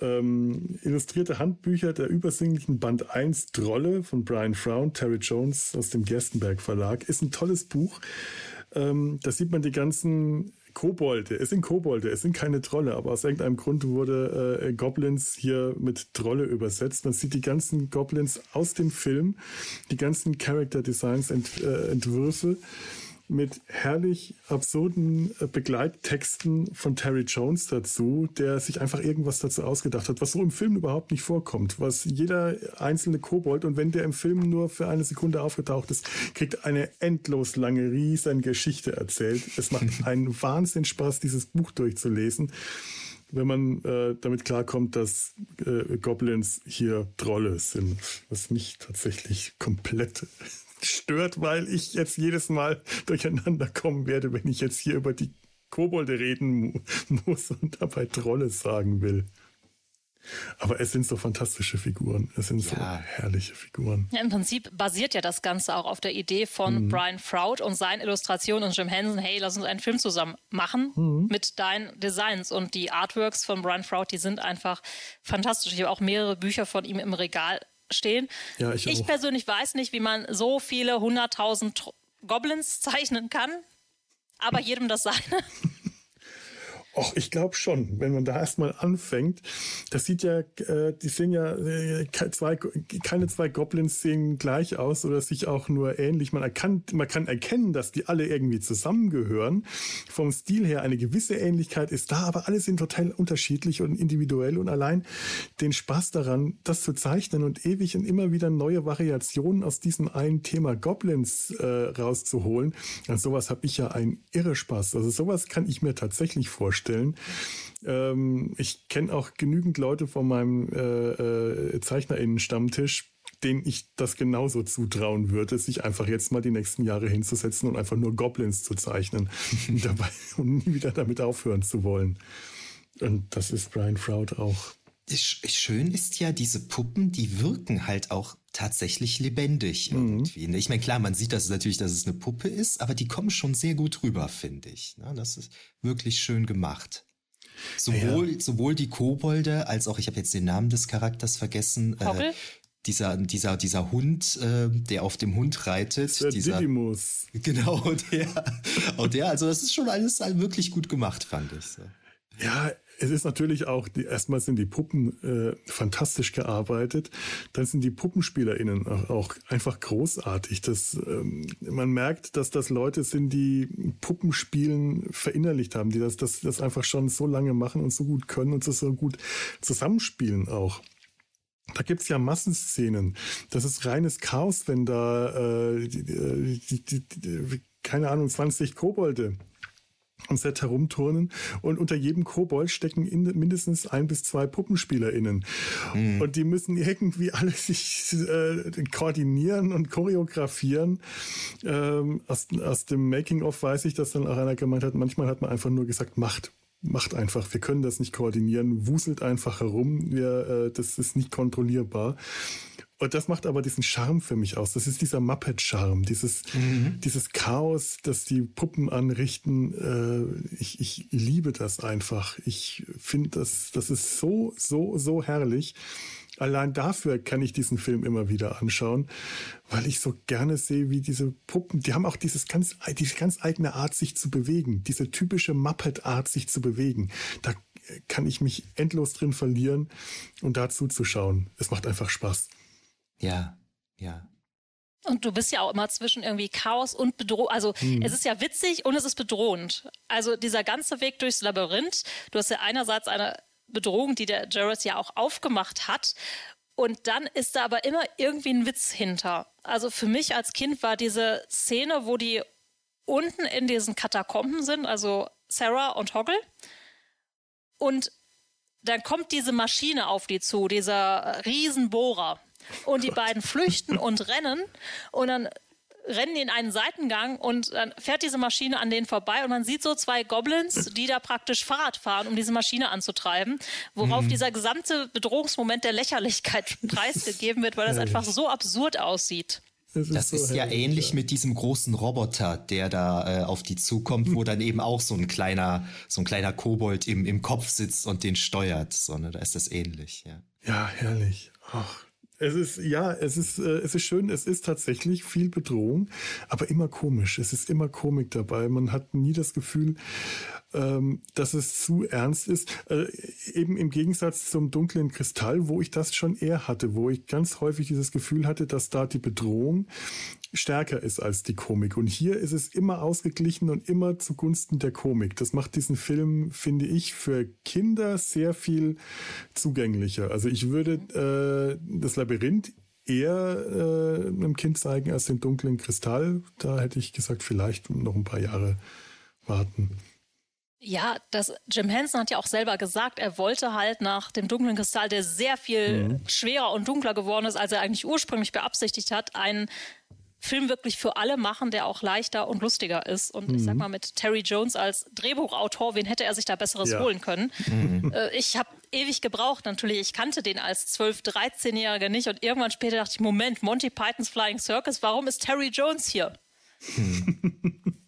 Ähm, illustrierte Handbücher der übersinnlichen Band 1 Trolle von Brian Frown, Terry Jones aus dem Gerstenberg Verlag ist ein tolles Buch. Ähm, da sieht man die ganzen Kobolde. Es sind Kobolde, es sind keine Trolle, aber aus irgendeinem Grund wurde äh, Goblins hier mit Trolle übersetzt. Man sieht die ganzen Goblins aus dem Film, die ganzen Character Designs, Ent, äh, Entwürfe mit herrlich absurden äh, Begleittexten von Terry Jones dazu, der sich einfach irgendwas dazu ausgedacht hat, was so im Film überhaupt nicht vorkommt, was jeder einzelne Kobold und wenn der im Film nur für eine Sekunde aufgetaucht ist, kriegt eine endlos lange riesen Geschichte erzählt. Es macht einen Wahnsinn Spaß, dieses Buch durchzulesen wenn man äh, damit klarkommt, dass äh, Goblins hier Trolle sind, was mich tatsächlich komplett stört, weil ich jetzt jedes Mal durcheinander kommen werde, wenn ich jetzt hier über die Kobolde reden muss und dabei Trolle sagen will. Aber es sind so fantastische Figuren. Es sind ja. so herrliche Figuren. Ja, Im Prinzip basiert ja das Ganze auch auf der Idee von mhm. Brian Froud und seinen Illustrationen und Jim Henson. Hey, lass uns einen Film zusammen machen mhm. mit deinen Designs. Und die Artworks von Brian Froud, die sind einfach fantastisch. Ich habe auch mehrere Bücher von ihm im Regal stehen. Ja, ich, ich persönlich weiß nicht, wie man so viele hunderttausend Goblins zeichnen kann, aber jedem das seine. Och, ich glaube schon, wenn man da erstmal anfängt. Das sieht ja, äh, die sehen ja, äh, zwei, keine zwei Goblins sehen gleich aus oder sich auch nur ähnlich. Man, erkannt, man kann erkennen, dass die alle irgendwie zusammengehören. Vom Stil her eine gewisse Ähnlichkeit ist da, aber alle sind total unterschiedlich und individuell und allein den Spaß daran, das zu zeichnen und ewig und immer wieder neue Variationen aus diesem einen Thema Goblins äh, rauszuholen. An sowas habe ich ja einen irre Spaß. Also sowas kann ich mir tatsächlich vorstellen vorstellen. Ähm, ich kenne auch genügend Leute von meinem äh, äh, ZeichnerInnen-Stammtisch, denen ich das genauso zutrauen würde, sich einfach jetzt mal die nächsten Jahre hinzusetzen und einfach nur Goblins zu zeichnen und, dabei, und nie wieder damit aufhören zu wollen. Und das ist Brian Froud auch. Schön ist ja, diese Puppen, die wirken halt auch tatsächlich lebendig mhm. irgendwie. Mhm. Ich meine, klar, man sieht das natürlich, dass es eine Puppe ist, aber die kommen schon sehr gut rüber, finde ich. Ne? Das ist wirklich schön gemacht. Sowohl, ja. sowohl die Kobolde als auch, ich habe jetzt den Namen des Charakters vergessen. Äh, dieser, dieser, dieser Hund, äh, der auf dem Hund reitet. Der dieser, Didymus. Genau, der. Und der, also das ist schon alles wirklich gut gemacht, fand ich. So. Ja, es ist natürlich auch, die, erstmal sind die Puppen äh, fantastisch gearbeitet, dann sind die PuppenspielerInnen auch, auch einfach großartig. Das, ähm, man merkt, dass das Leute sind, die Puppenspielen verinnerlicht haben, die das, das, das einfach schon so lange machen und so gut können und so, gut zusammenspielen auch. Da gibt's ja Massenszenen. Das ist reines Chaos, wenn da äh, die, die, die, keine Ahnung, 20 Kobolde am Set herumturnen und unter jedem Kobold stecken in, mindestens ein bis zwei PuppenspielerInnen. Mhm. Und die müssen irgendwie alle sich äh, koordinieren und choreografieren. Ähm, aus, aus dem Making-of weiß ich, dass dann auch einer gemeint hat, manchmal hat man einfach nur gesagt, macht macht einfach, wir können das nicht koordinieren, wuselt einfach herum, wir, äh, das ist nicht kontrollierbar. Und das macht aber diesen Charme für mich aus. Das ist dieser Muppet-Charme, dieses, mhm. dieses Chaos, das die Puppen anrichten. Äh, ich, ich liebe das einfach. Ich finde, das, das ist so, so, so herrlich. Allein dafür kann ich diesen Film immer wieder anschauen, weil ich so gerne sehe, wie diese Puppen, die haben auch dieses ganz, diese ganz eigene Art, sich zu bewegen, diese typische Muppet-Art, sich zu bewegen. Da kann ich mich endlos drin verlieren und dazu zu schauen. Es macht einfach Spaß. Ja, ja. Und du bist ja auch immer zwischen irgendwie Chaos und Bedrohung. Also hm. es ist ja witzig und es ist bedrohend. Also dieser ganze Weg durchs Labyrinth, du hast ja einerseits eine Bedrohung, die der Jared ja auch aufgemacht hat. Und dann ist da aber immer irgendwie ein Witz hinter. Also für mich als Kind war diese Szene, wo die unten in diesen Katakomben sind, also Sarah und Hoggle. Und dann kommt diese Maschine auf die zu, dieser Riesenbohrer. Und die beiden flüchten und rennen und dann rennen die in einen Seitengang und dann fährt diese Maschine an denen vorbei und man sieht so zwei Goblins, die da praktisch Fahrrad fahren, um diese Maschine anzutreiben, worauf mhm. dieser gesamte Bedrohungsmoment der Lächerlichkeit preisgegeben wird, weil das einfach so absurd aussieht. das ist, so ist ja ähnlich ja. mit diesem großen Roboter, der da äh, auf die zukommt, wo dann eben auch so ein kleiner, so ein kleiner Kobold im, im Kopf sitzt und den steuert. So, ne? Da ist das ähnlich, ja. Ja, herrlich. Ach, es ist, ja, es ist, äh, es ist schön, es ist tatsächlich viel Bedrohung, aber immer komisch. Es ist immer Komik dabei. Man hat nie das Gefühl, ähm, dass es zu ernst ist. Äh, eben im Gegensatz zum dunklen Kristall, wo ich das schon eher hatte, wo ich ganz häufig dieses Gefühl hatte, dass da die Bedrohung stärker ist als die Komik. Und hier ist es immer ausgeglichen und immer zugunsten der Komik. Das macht diesen Film, finde ich, für Kinder sehr viel zugänglicher. Also ich würde äh, das Labyrinth eher äh, einem Kind zeigen als den dunklen Kristall. Da hätte ich gesagt, vielleicht noch ein paar Jahre warten. Ja, das, Jim Henson hat ja auch selber gesagt, er wollte halt nach dem dunklen Kristall, der sehr viel mhm. schwerer und dunkler geworden ist, als er eigentlich ursprünglich beabsichtigt hat, einen Film wirklich für alle machen, der auch leichter und lustiger ist. Und mhm. ich sag mhm. mal, mit Terry Jones als Drehbuchautor, wen hätte er sich da Besseres ja. holen können? Mhm. Äh, ich habe ewig gebraucht, natürlich. Ich kannte den als 12-, 13-Jähriger nicht. Und irgendwann später dachte ich, Moment, Monty Pythons Flying Circus, warum ist Terry Jones hier? Mhm.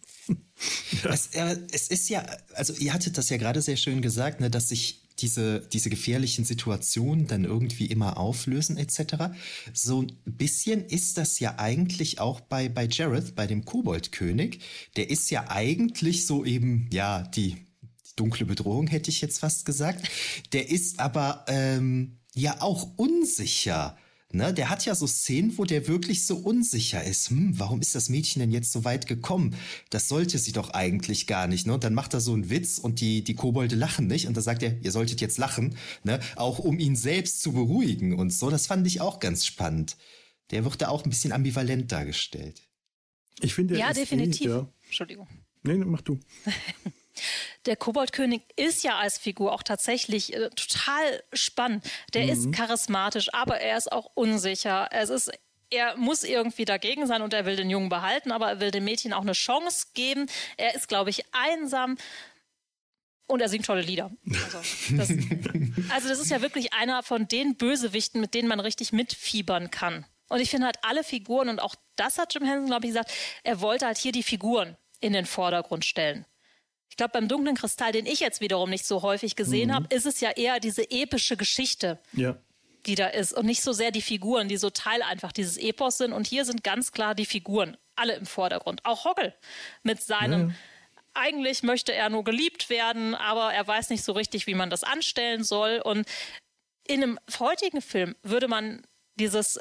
Ja. Es, äh, es, ist ja, also ihr hattet das ja gerade sehr schön gesagt, ne, dass sich diese, diese gefährlichen Situationen dann irgendwie immer auflösen etc. So ein bisschen ist das ja eigentlich auch bei, bei Jareth, bei dem Koboldkönig. Der ist ja eigentlich so eben, ja, die, die dunkle Bedrohung, hätte ich jetzt fast gesagt. Der ist aber ähm, ja auch unsicher. Ne, der hat ja so Szenen, wo der wirklich so unsicher ist. Hm, warum ist das Mädchen denn jetzt so weit gekommen? Das sollte sie doch eigentlich gar nicht. Ne? Und dann macht er so einen Witz und die, die Kobolde lachen nicht. Und da sagt er, ihr solltet jetzt lachen, ne? auch um ihn selbst zu beruhigen und so. Das fand ich auch ganz spannend. Der wird da auch ein bisschen ambivalent dargestellt. Ich finde, ja, definitiv. Eh, ja. Entschuldigung. Nee, mach du. der Koboldkönig ist ja als Figur auch tatsächlich äh, total spannend. Der mhm. ist charismatisch, aber er ist auch unsicher. Es ist er muss irgendwie dagegen sein und er will den Jungen behalten, aber er will dem Mädchen auch eine Chance geben. Er ist, glaube ich, einsam. Und er singt tolle Lieder. Also das, also das, ist ja wirklich einer von den Bösewichten, mit denen man richtig mitfiebern kann. Und ich finde halt alle Figuren, und auch das hat Jim Henson, glaube ich, gesagt, er wollte halt hier die Figuren in den Vordergrund stellen. Ich glaube, beim dunklen Kristall, den ich jetzt wiederum nicht so häufig gesehen mhm. habe, ist es ja eher diese epische Geschichte. Ja die da ist und nicht so sehr die Figuren, die so Teil einfach dieses Epos sind. Und hier sind ganz klar die Figuren, alle im Vordergrund. Auch Hoggle mit seinem, ja. eigentlich möchte er nur geliebt werden, aber er weiß nicht so richtig, wie man das anstellen soll. Und in einem heutigen Film würde man dieses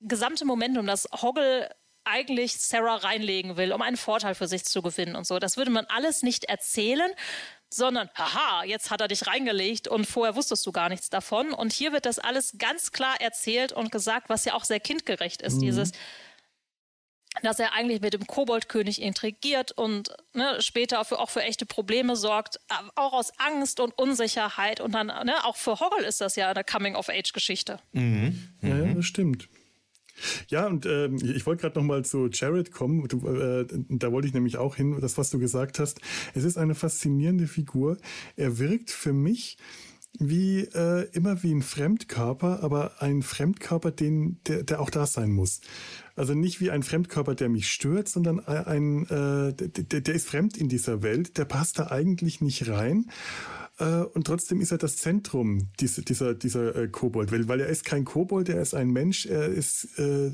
gesamte Momentum, das Hoggle eigentlich Sarah reinlegen will, um einen Vorteil für sich zu gewinnen und so. Das würde man alles nicht erzählen, sondern, haha, jetzt hat er dich reingelegt und vorher wusstest du gar nichts davon. Und hier wird das alles ganz klar erzählt und gesagt, was ja auch sehr kindgerecht ist. Mhm. Dieses, dass er eigentlich mit dem Koboldkönig intrigiert und ne, später für, auch für echte Probleme sorgt, auch aus Angst und Unsicherheit. Und dann ne, auch für Hoggle ist das ja eine Coming-of-Age-Geschichte. Mhm. Mhm. Ja, das stimmt. Ja, und äh, ich wollte gerade noch mal zu Jared kommen. Du, äh, da wollte ich nämlich auch hin, das, was du gesagt hast. Es ist eine faszinierende Figur. Er wirkt für mich wie äh, immer wie ein Fremdkörper, aber ein Fremdkörper, den, der, der auch da sein muss. Also nicht wie ein Fremdkörper, der mich stört, sondern ein, äh, der, der ist fremd in dieser Welt, der passt da eigentlich nicht rein. Äh, und trotzdem ist er das Zentrum dieser, dieser, dieser äh, Kobold, weil, weil er ist kein Kobold, er ist ein Mensch, er ist äh,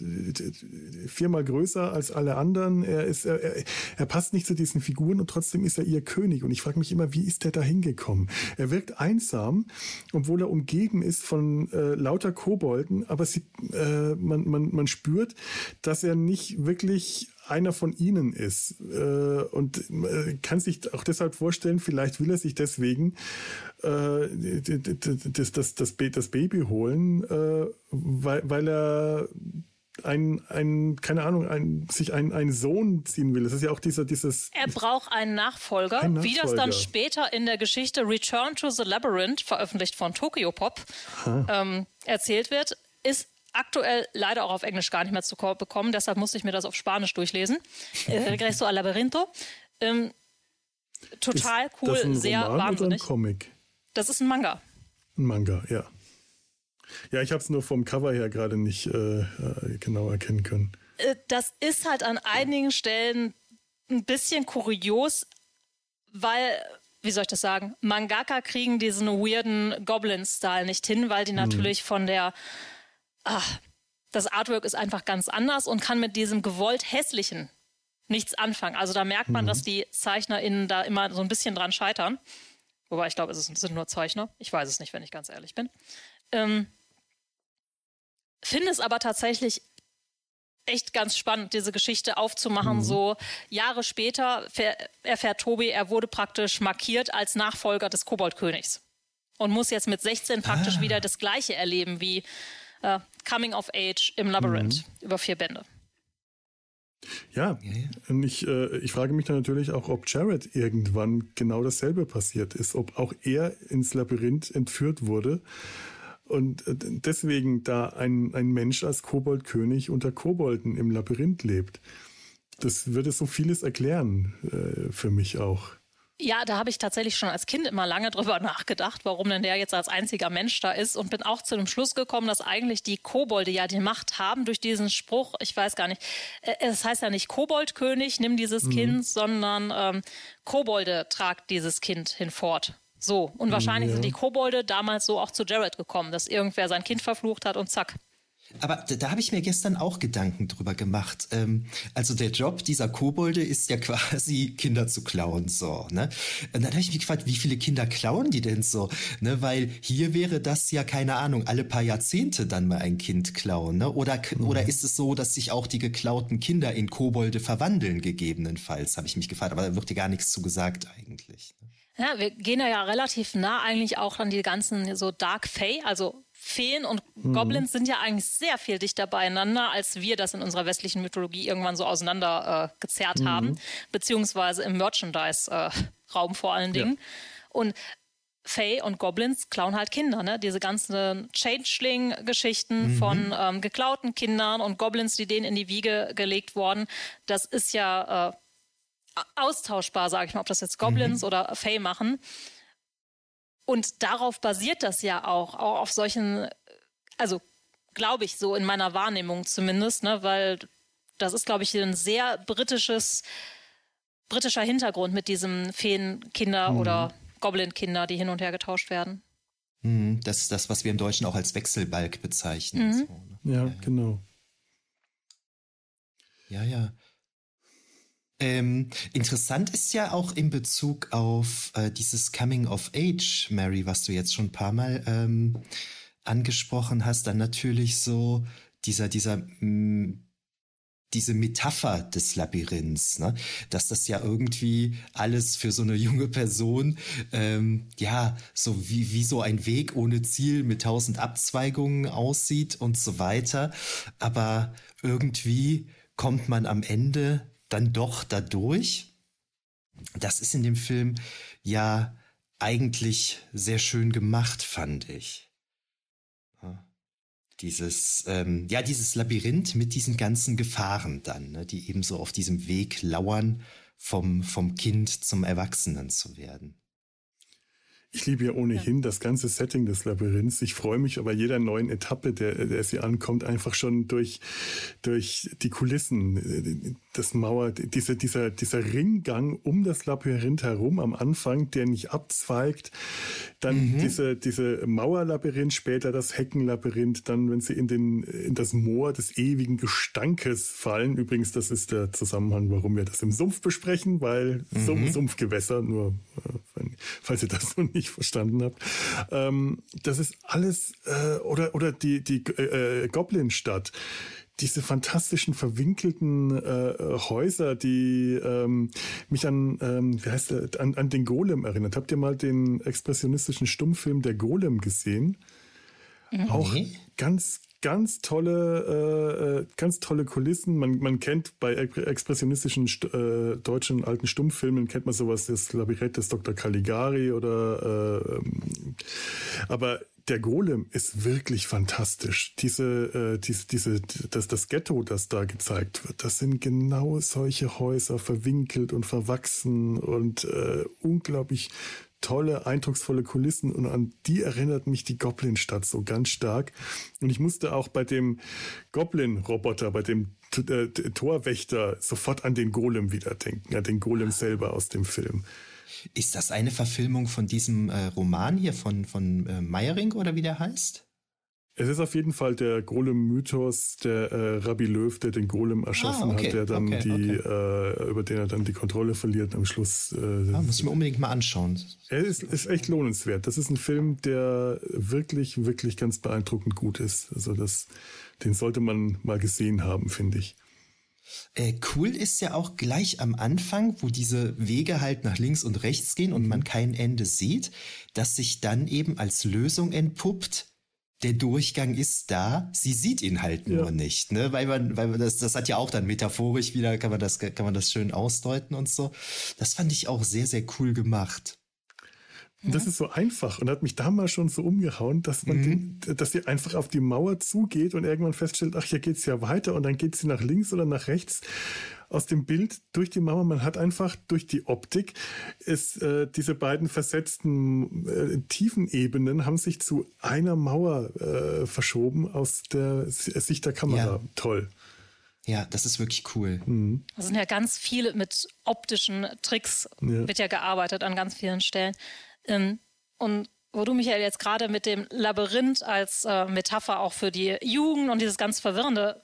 viermal größer als alle anderen, er, ist, er, er passt nicht zu diesen Figuren und trotzdem ist er ihr König. Und ich frage mich immer, wie ist der da hingekommen? Er wirkt einsam, obwohl er umgeben ist von äh, lauter Kobolden, aber sie, äh, man, man, man spürt, dass er nicht wirklich einer von ihnen ist äh, und äh, kann sich auch deshalb vorstellen, vielleicht will er sich deswegen äh, das, das, das, das Baby holen, äh, weil, weil er ein, ein, keine Ahnung, ein, sich ein, einen Sohn ziehen will. Das ist ja auch dieser, dieses. Er braucht einen Nachfolger, ein Nachfolger, wie das dann später in der Geschichte Return to the Labyrinth, veröffentlicht von Tokyo Pop, ähm, erzählt wird, ist aktuell leider auch auf Englisch gar nicht mehr zu bekommen, deshalb musste ich mir das auf Spanisch durchlesen. Äh, Regreso al Labyrinto. Ähm, total ist cool, ein sehr Roman wahnsinnig. Oder ein Comic? Das ist ein Manga. Ein Manga, ja. Ja, ich habe es nur vom Cover her gerade nicht äh, äh, genau erkennen können. äh, das ist halt an einigen Stellen ein bisschen kurios, weil, wie soll ich das sagen, Mangaka kriegen diesen weirden Goblin-Style nicht hin, weil die mhm. natürlich von der, ach, das Artwork ist einfach ganz anders und kann mit diesem gewollt hässlichen nichts anfangen. Also da merkt man, mhm. dass die ZeichnerInnen da immer so ein bisschen dran scheitern. Wobei ich glaube, es sind nur Zeichner. Ich weiß es nicht, wenn ich ganz ehrlich bin. Ähm, finde es aber tatsächlich echt ganz spannend, diese Geschichte aufzumachen. Mhm. So Jahre später erfährt Tobi, er wurde praktisch markiert als Nachfolger des Koboldkönigs und muss jetzt mit 16 praktisch ah. wieder das Gleiche erleben wie äh, Coming of Age im Labyrinth mhm. über vier Bände. Ja, und ich, äh, ich frage mich dann natürlich auch, ob Jared irgendwann genau dasselbe passiert ist, ob auch er ins Labyrinth entführt wurde und äh, deswegen da ein, ein Mensch als Koboldkönig unter Kobolden im Labyrinth lebt. Das würde so vieles erklären äh, für mich auch. Ja, da habe ich tatsächlich schon als Kind immer lange drüber nachgedacht, warum denn der jetzt als einziger Mensch da ist und bin auch zu dem Schluss gekommen, dass eigentlich die Kobolde ja die Macht haben durch diesen Spruch. Ich weiß gar nicht, äh, es heißt ja nicht Koboldkönig, nimm dieses mhm. Kind, sondern ähm, Kobolde tragt dieses Kind hinfort. So, und wahrscheinlich ja. sind die Kobolde damals so auch zu Jared gekommen, dass irgendwer sein Kind verflucht hat und zack. Aber da, da habe ich mir gestern auch Gedanken drüber gemacht. Ähm, also der Job dieser Kobolde ist ja quasi Kinder zu klauen, so. Ne? Und dann habe ich mich gefragt, wie viele Kinder klauen die denn so? Ne? Weil hier wäre das ja keine Ahnung, alle paar Jahrzehnte dann mal ein Kind klauen. Ne? Oder mhm. oder ist es so, dass sich auch die geklauten Kinder in Kobolde verwandeln gegebenenfalls? Habe ich mich gefragt. Aber da wird ja gar nichts zu gesagt eigentlich. Ne? Ja, wir gehen ja relativ nah eigentlich auch an die ganzen so Dark Fae, also Feen und mhm. Goblins sind ja eigentlich sehr viel dichter beieinander, als wir das in unserer westlichen Mythologie irgendwann so auseinander äh, gezerrt mhm. haben, beziehungsweise im Merchandise-Raum äh, vor allen Dingen. Ja. Und Fae und Goblins klauen halt Kinder, ne? Diese ganzen Changeling-Geschichten mhm. von ähm, geklauten Kindern und Goblins, die denen in die Wiege gelegt wurden, das ist ja äh, austauschbar, sage ich mal, ob das jetzt Goblins mhm. oder Fae machen. Und darauf basiert das ja auch, auch auf solchen, also glaube ich so in meiner Wahrnehmung zumindest, ne, weil das ist, glaube ich, ein sehr britisches, britischer Hintergrund mit diesem Feenkinder mhm. oder Goblin-Kinder, die hin und her getauscht werden. Mhm, das ist das, was wir im Deutschen auch als Wechselbalg bezeichnen. Mhm. So, ne? ja, ja, genau. Ja, ja. Ähm, interessant ist ja auch in Bezug auf äh, dieses Coming of Age, Mary, was du jetzt schon ein paar Mal ähm, angesprochen hast, dann natürlich so dieser, dieser, mm, diese Metapher des Labyrinths, ne? dass das ja irgendwie alles für so eine junge Person, ähm, ja, so wie, wie so ein Weg ohne Ziel mit tausend Abzweigungen aussieht und so weiter. Aber irgendwie kommt man am Ende dann doch dadurch. Das ist in dem Film ja eigentlich sehr schön gemacht, fand ich. Dieses, ähm, ja, dieses Labyrinth mit diesen ganzen Gefahren dann, ne, die eben so auf diesem Weg lauern, vom, vom Kind zum Erwachsenen zu werden. Ich liebe ja ohnehin ja. das ganze Setting des Labyrinths. Ich freue mich aber jeder neuen Etappe, der, der sie ankommt, einfach schon durch, durch die Kulissen, das Mauer, diese, dieser, dieser Ringgang um das Labyrinth herum am Anfang, der nicht abzweigt. Dann mhm. diese, diese Mauerlabyrinth, später das Heckenlabyrinth, dann, wenn sie in den, in das Moor des ewigen Gestankes fallen. Übrigens, das ist der Zusammenhang, warum wir das im Sumpf besprechen, weil mhm. Sumpfgewässer, nur, äh, falls ihr das noch nicht verstanden habt. Ähm, das ist alles, äh, oder, oder die, die äh, Goblin-Stadt diese fantastischen verwinkelten äh, Häuser, die ähm, mich an, ähm, wie heißt der, an, an den Golem erinnert. Habt ihr mal den expressionistischen Stummfilm Der Golem gesehen? Mhm. Auch ganz, ganz tolle, äh, äh, ganz tolle Kulissen. Man, man kennt bei expressionistischen äh, deutschen alten Stummfilmen kennt man sowas, das Labyrinth des Dr. Caligari oder äh, ähm, aber der Golem ist wirklich fantastisch. Diese, äh, diese, diese, das, das Ghetto, das da gezeigt wird, das sind genau solche Häuser, verwinkelt und verwachsen und äh, unglaublich tolle, eindrucksvolle Kulissen und an die erinnert mich die Goblin-Stadt so ganz stark. Und ich musste auch bei dem Goblin-Roboter, bei dem äh, Torwächter sofort an den Golem wieder denken, an den Golem selber aus dem Film. Ist das eine Verfilmung von diesem äh, Roman hier von, von äh, Meyering oder wie der heißt? Es ist auf jeden Fall der Golem-Mythos, der äh, Rabbi Löw, der den Golem erschaffen ah, okay, hat, der dann okay, die, okay. Äh, über den er dann die Kontrolle verliert am Schluss. Äh, ah, muss ich mir unbedingt mal anschauen. Er ist, ist echt lohnenswert. Das ist ein Film, der wirklich, wirklich ganz beeindruckend gut ist. Also das, den sollte man mal gesehen haben, finde ich. Äh, cool ist ja auch gleich am Anfang, wo diese Wege halt nach links und rechts gehen und mhm. man kein Ende sieht, dass sich dann eben als Lösung entpuppt, der Durchgang ist da, sie sieht ihn halt nur ja. nicht, ne? Weil man, weil man das, das hat ja auch dann metaphorisch wieder, kann man das, kann man das schön ausdeuten und so. Das fand ich auch sehr, sehr cool gemacht. Und das ist so einfach und hat mich damals schon so umgehauen, dass man, mhm. den, dass sie einfach auf die Mauer zugeht und irgendwann feststellt, ach, hier geht's ja weiter und dann geht sie nach links oder nach rechts aus dem Bild durch die Mauer. Man hat einfach durch die Optik ist äh, diese beiden versetzten äh, Tiefenebenen haben sich zu einer Mauer äh, verschoben aus der Sicht der Kamera. Ja. Toll. Ja, das ist wirklich cool. Mhm. Da sind ja ganz viele mit optischen Tricks, ja. wird ja gearbeitet an ganz vielen Stellen. Ähm, und wo du, Michael, jetzt gerade mit dem Labyrinth als äh, Metapher auch für die Jugend und dieses ganz Verwirrende,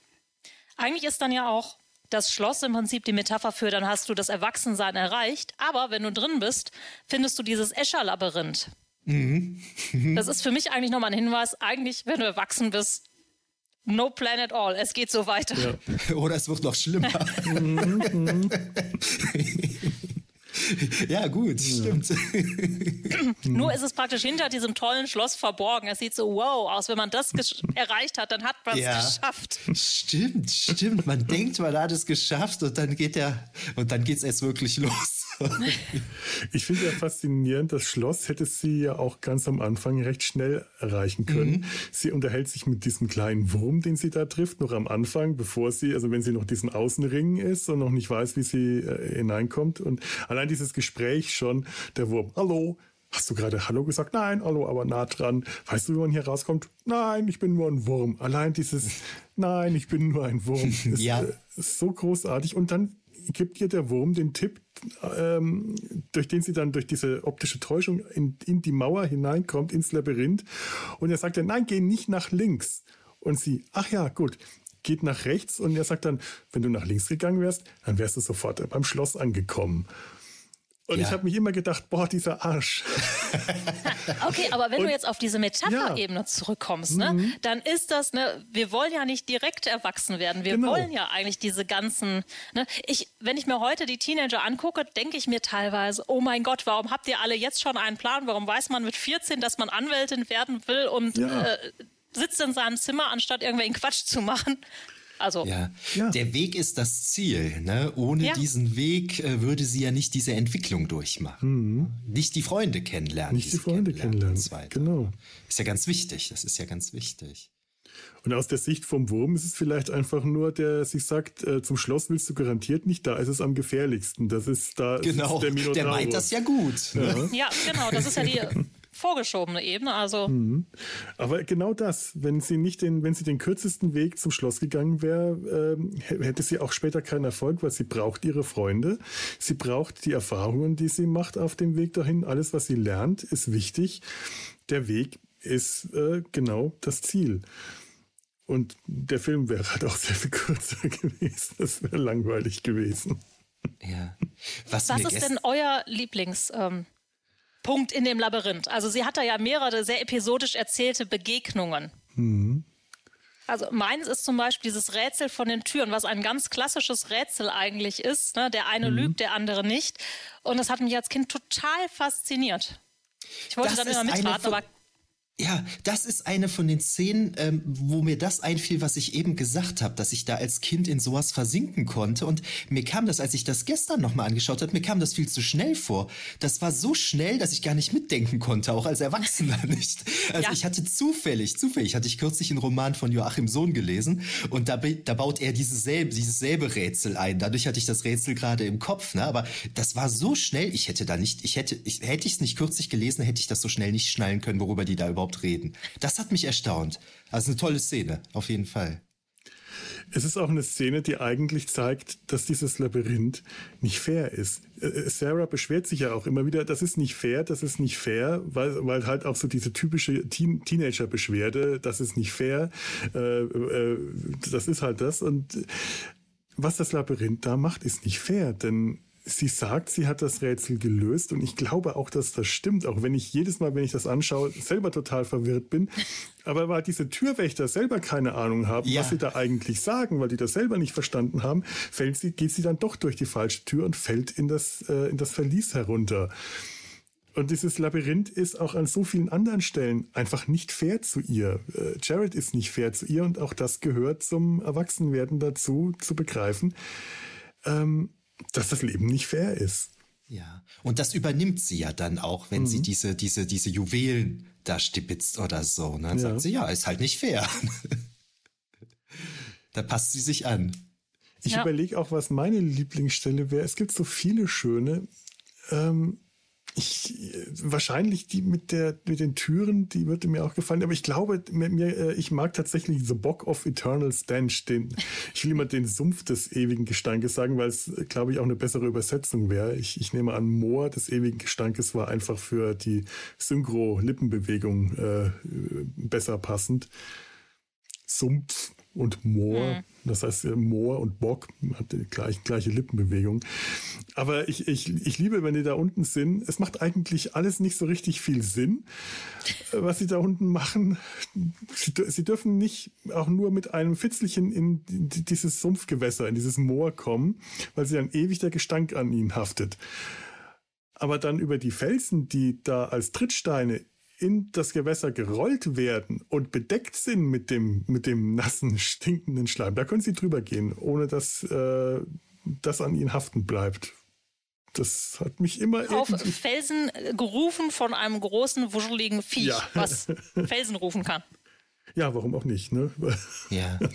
eigentlich ist dann ja auch das Schloss im Prinzip die Metapher für, dann hast du das Erwachsensein erreicht. Aber wenn du drin bist, findest du dieses Escher-Labyrinth. Mhm. das ist für mich eigentlich nochmal ein Hinweis. Eigentlich, wenn du erwachsen bist, no plan at all. Es geht so weiter. Ja. Oder es wird noch schlimmer. Ja, gut, stimmt. Nur ist es praktisch hinter diesem tollen Schloss verborgen. Es sieht so wow aus. Wenn man das erreicht hat, dann hat man es ja. geschafft. Stimmt, stimmt. Man denkt, man hat es geschafft und dann geht der und dann geht es erst wirklich los. ich finde ja faszinierend, das Schloss hätte sie ja auch ganz am Anfang recht schnell erreichen können. Mhm. Sie unterhält sich mit diesem kleinen Wurm, den sie da trifft, noch am Anfang, bevor sie, also wenn sie noch diesen Außenring ist und noch nicht weiß, wie sie äh, hineinkommt. Und allein dieses Gespräch schon, der Wurm, hallo, Hast du gerade Hallo gesagt? Nein, Hallo, aber nah dran. Weißt du, wie man hier rauskommt? Nein, ich bin nur ein Wurm. Allein dieses Nein, ich bin nur ein Wurm ist, ja. äh, ist so großartig. Und dann gibt ihr der Wurm den Tipp, ähm, durch den sie dann durch diese optische Täuschung in, in die Mauer hineinkommt, ins Labyrinth. Und er sagt dann, nein, geh nicht nach links. Und sie, ach ja, gut, geht nach rechts. Und er sagt dann, wenn du nach links gegangen wärst, dann wärst du sofort beim Schloss angekommen. Und ja. ich habe mich immer gedacht, boah, dieser Arsch. okay, aber wenn und, du jetzt auf diese Metapherebene ja. zurückkommst, ne, mhm. dann ist das, ne, wir wollen ja nicht direkt erwachsen werden. Wir genau. wollen ja eigentlich diese ganzen, ne, ich, wenn ich mir heute die Teenager angucke, denke ich mir teilweise, oh mein Gott, warum habt ihr alle jetzt schon einen Plan? Warum weiß man mit 14, dass man Anwältin werden will und ja. äh, sitzt in seinem Zimmer, anstatt irgendwelchen Quatsch zu machen? Also ja. ja. der Weg ist das Ziel. Ne? Ohne ja. diesen Weg äh, würde sie ja nicht diese Entwicklung durchmachen. Mhm. Nicht die Freunde kennenlernen. Nicht die, Freunde kennenlernen. kennenlernen. Genau. Ist ja ganz wichtig. Das ist ja ganz wichtig. Und aus der Sicht vom Wurm ist es vielleicht einfach nur, der sich sagt, äh, zum Schloss willst du garantiert nicht, da ist es am gefährlichsten. Das ist da genau. Ist der Minotaurus. Der meint das ja gut. Ja. ja, genau, das ist ja die vorgeschobene Ebene. Also. Mhm. Aber genau das, wenn sie nicht den, wenn sie den kürzesten Weg zum Schloss gegangen wäre, ähm, hätte sie auch später keinen Erfolg, weil sie braucht ihre Freunde. Sie braucht die Erfahrungen, die sie macht auf dem Weg dahin. Alles, was sie lernt, ist wichtig. Der Weg ist äh, genau das Ziel. Und der Film wäre halt auch sehr viel kürzer gewesen. Das wäre langweilig gewesen. Ja. Was, Was ist denn euer Lieblings? Ähm Punkt in dem Labyrinth. Also sie hat da ja mehrere sehr episodisch erzählte Begegnungen. Mhm. Also meins ist zum Beispiel dieses Rätsel von den Türen, was ein ganz klassisches Rätsel eigentlich ist. Ne? Der eine mhm. lügt, der andere nicht. Und das hat mich als Kind total fasziniert. Ich wollte das dann immer mitraten, aber Ja, das ist eine von den Szenen, ähm, wo mir das einfiel, was ich eben gesagt habe, dass ich da als Kind in sowas versinken konnte. Und mir kam das, als ich das gestern nochmal angeschaut habe, mir kam das viel zu schnell vor. Das war so schnell, dass ich gar nicht mitdenken konnte, auch als Erwachsener nicht. Also ja. ich hatte zufällig, zufällig hatte ich kürzlich einen Roman von Joachim Sohn gelesen und da, da baut er dieses selbe, dieses selbe Rätsel ein. Dadurch hatte ich das Rätsel gerade im Kopf, ne? Aber das war so schnell, ich hätte da nicht, ich hätte, ich, hätte ich es nicht kürzlich gelesen, hätte ich das so schnell nicht schnallen können, worüber die da überhaupt überhaupt reden. Das hat mich erstaunt. Also eine tolle Szene, auf jeden Fall. Es ist auch eine Szene, die eigentlich zeigt, dass dieses Labyrinth nicht fair ist. Äh, äh, Sarah beschwert sich ja auch immer wieder, das ist nicht fair, das ist nicht fair, weil, weil halt auch so diese typische Teen Teenager-Beschwerde, das ist nicht fair, äh, äh, das ist halt das. Und was das Labyrinth da macht, ist nicht fair, denn sie sagt, sie hat das Rätsel gelöst und ich glaube auch, dass das stimmt, auch wenn ich jedes Mal, wenn ich das anschaue, selber total verwirrt bin. Aber weil diese Türwächter selber keine Ahnung haben, ja. was sie da eigentlich sagen, weil die das selber nicht verstanden haben, fällt sie, geht sie dann doch durch die falsche Tür und fällt in das, äh, in das Verlies herunter. Und dieses Labyrinth ist auch an so vielen anderen Stellen einfach nicht fair zu ihr. Äh, Jared ist nicht fair zu ihr und auch das gehört zum Erwachsenwerden dazu, zu begreifen. Ähm, dass das Leben nicht fair ist. Ja, und das übernimmt sie ja dann auch, wenn mhm. sie diese, diese, diese Juwelen da stibitzt oder so. Ne? Dann ja. sagt sie, ja, ist halt nicht fair. da passt sie sich an. Ich ja. überlege auch, was meine Lieblingsstelle wäre. Es gibt so viele schöne. Ähm, ich, wahrscheinlich die mit der, mit den Türen, die würde mir auch gefallen. Aber ich glaube, mir, mir, äh, ich mag tatsächlich The Bock of Eternal Stench. Den, ich will immer den Sumpf des ewigen Gestankes sagen, weil es, glaube ich, auch eine bessere Übersetzung wäre. Ich, ich nehme an, Moor des ewigen Gestankes war einfach für die Synchro-Lippenbewegung äh, besser passend. Sumpf und Moor. Mhm. Das heißt, äh, Moor und Bock hat die gleiche, gleiche Lippenbewegung. Aber ich, ich, ich liebe, wenn die da unten sind. Es macht eigentlich alles nicht so richtig viel Sinn, äh, was sie da unten machen. Sie, sie dürfen nicht auch nur mit einem Fitzelchen in dieses Sumpfgewässer, in dieses Moor kommen, weil sie dann ewig der Gestank an ihnen haftet. Aber dann über die Felsen, die da als Trittsteine in das Gewässer gerollt werden und bedeckt sind mit dem, mit dem nassen, stinkenden Schleim, da können sie drüber gehen, ohne dass äh, das an ihnen haften bleibt. Das hat mich immer auf Felsen gerufen von einem großen, wuscheligen Viech, ja. was Felsen rufen kann. Ja, warum auch nicht, ne? Ja.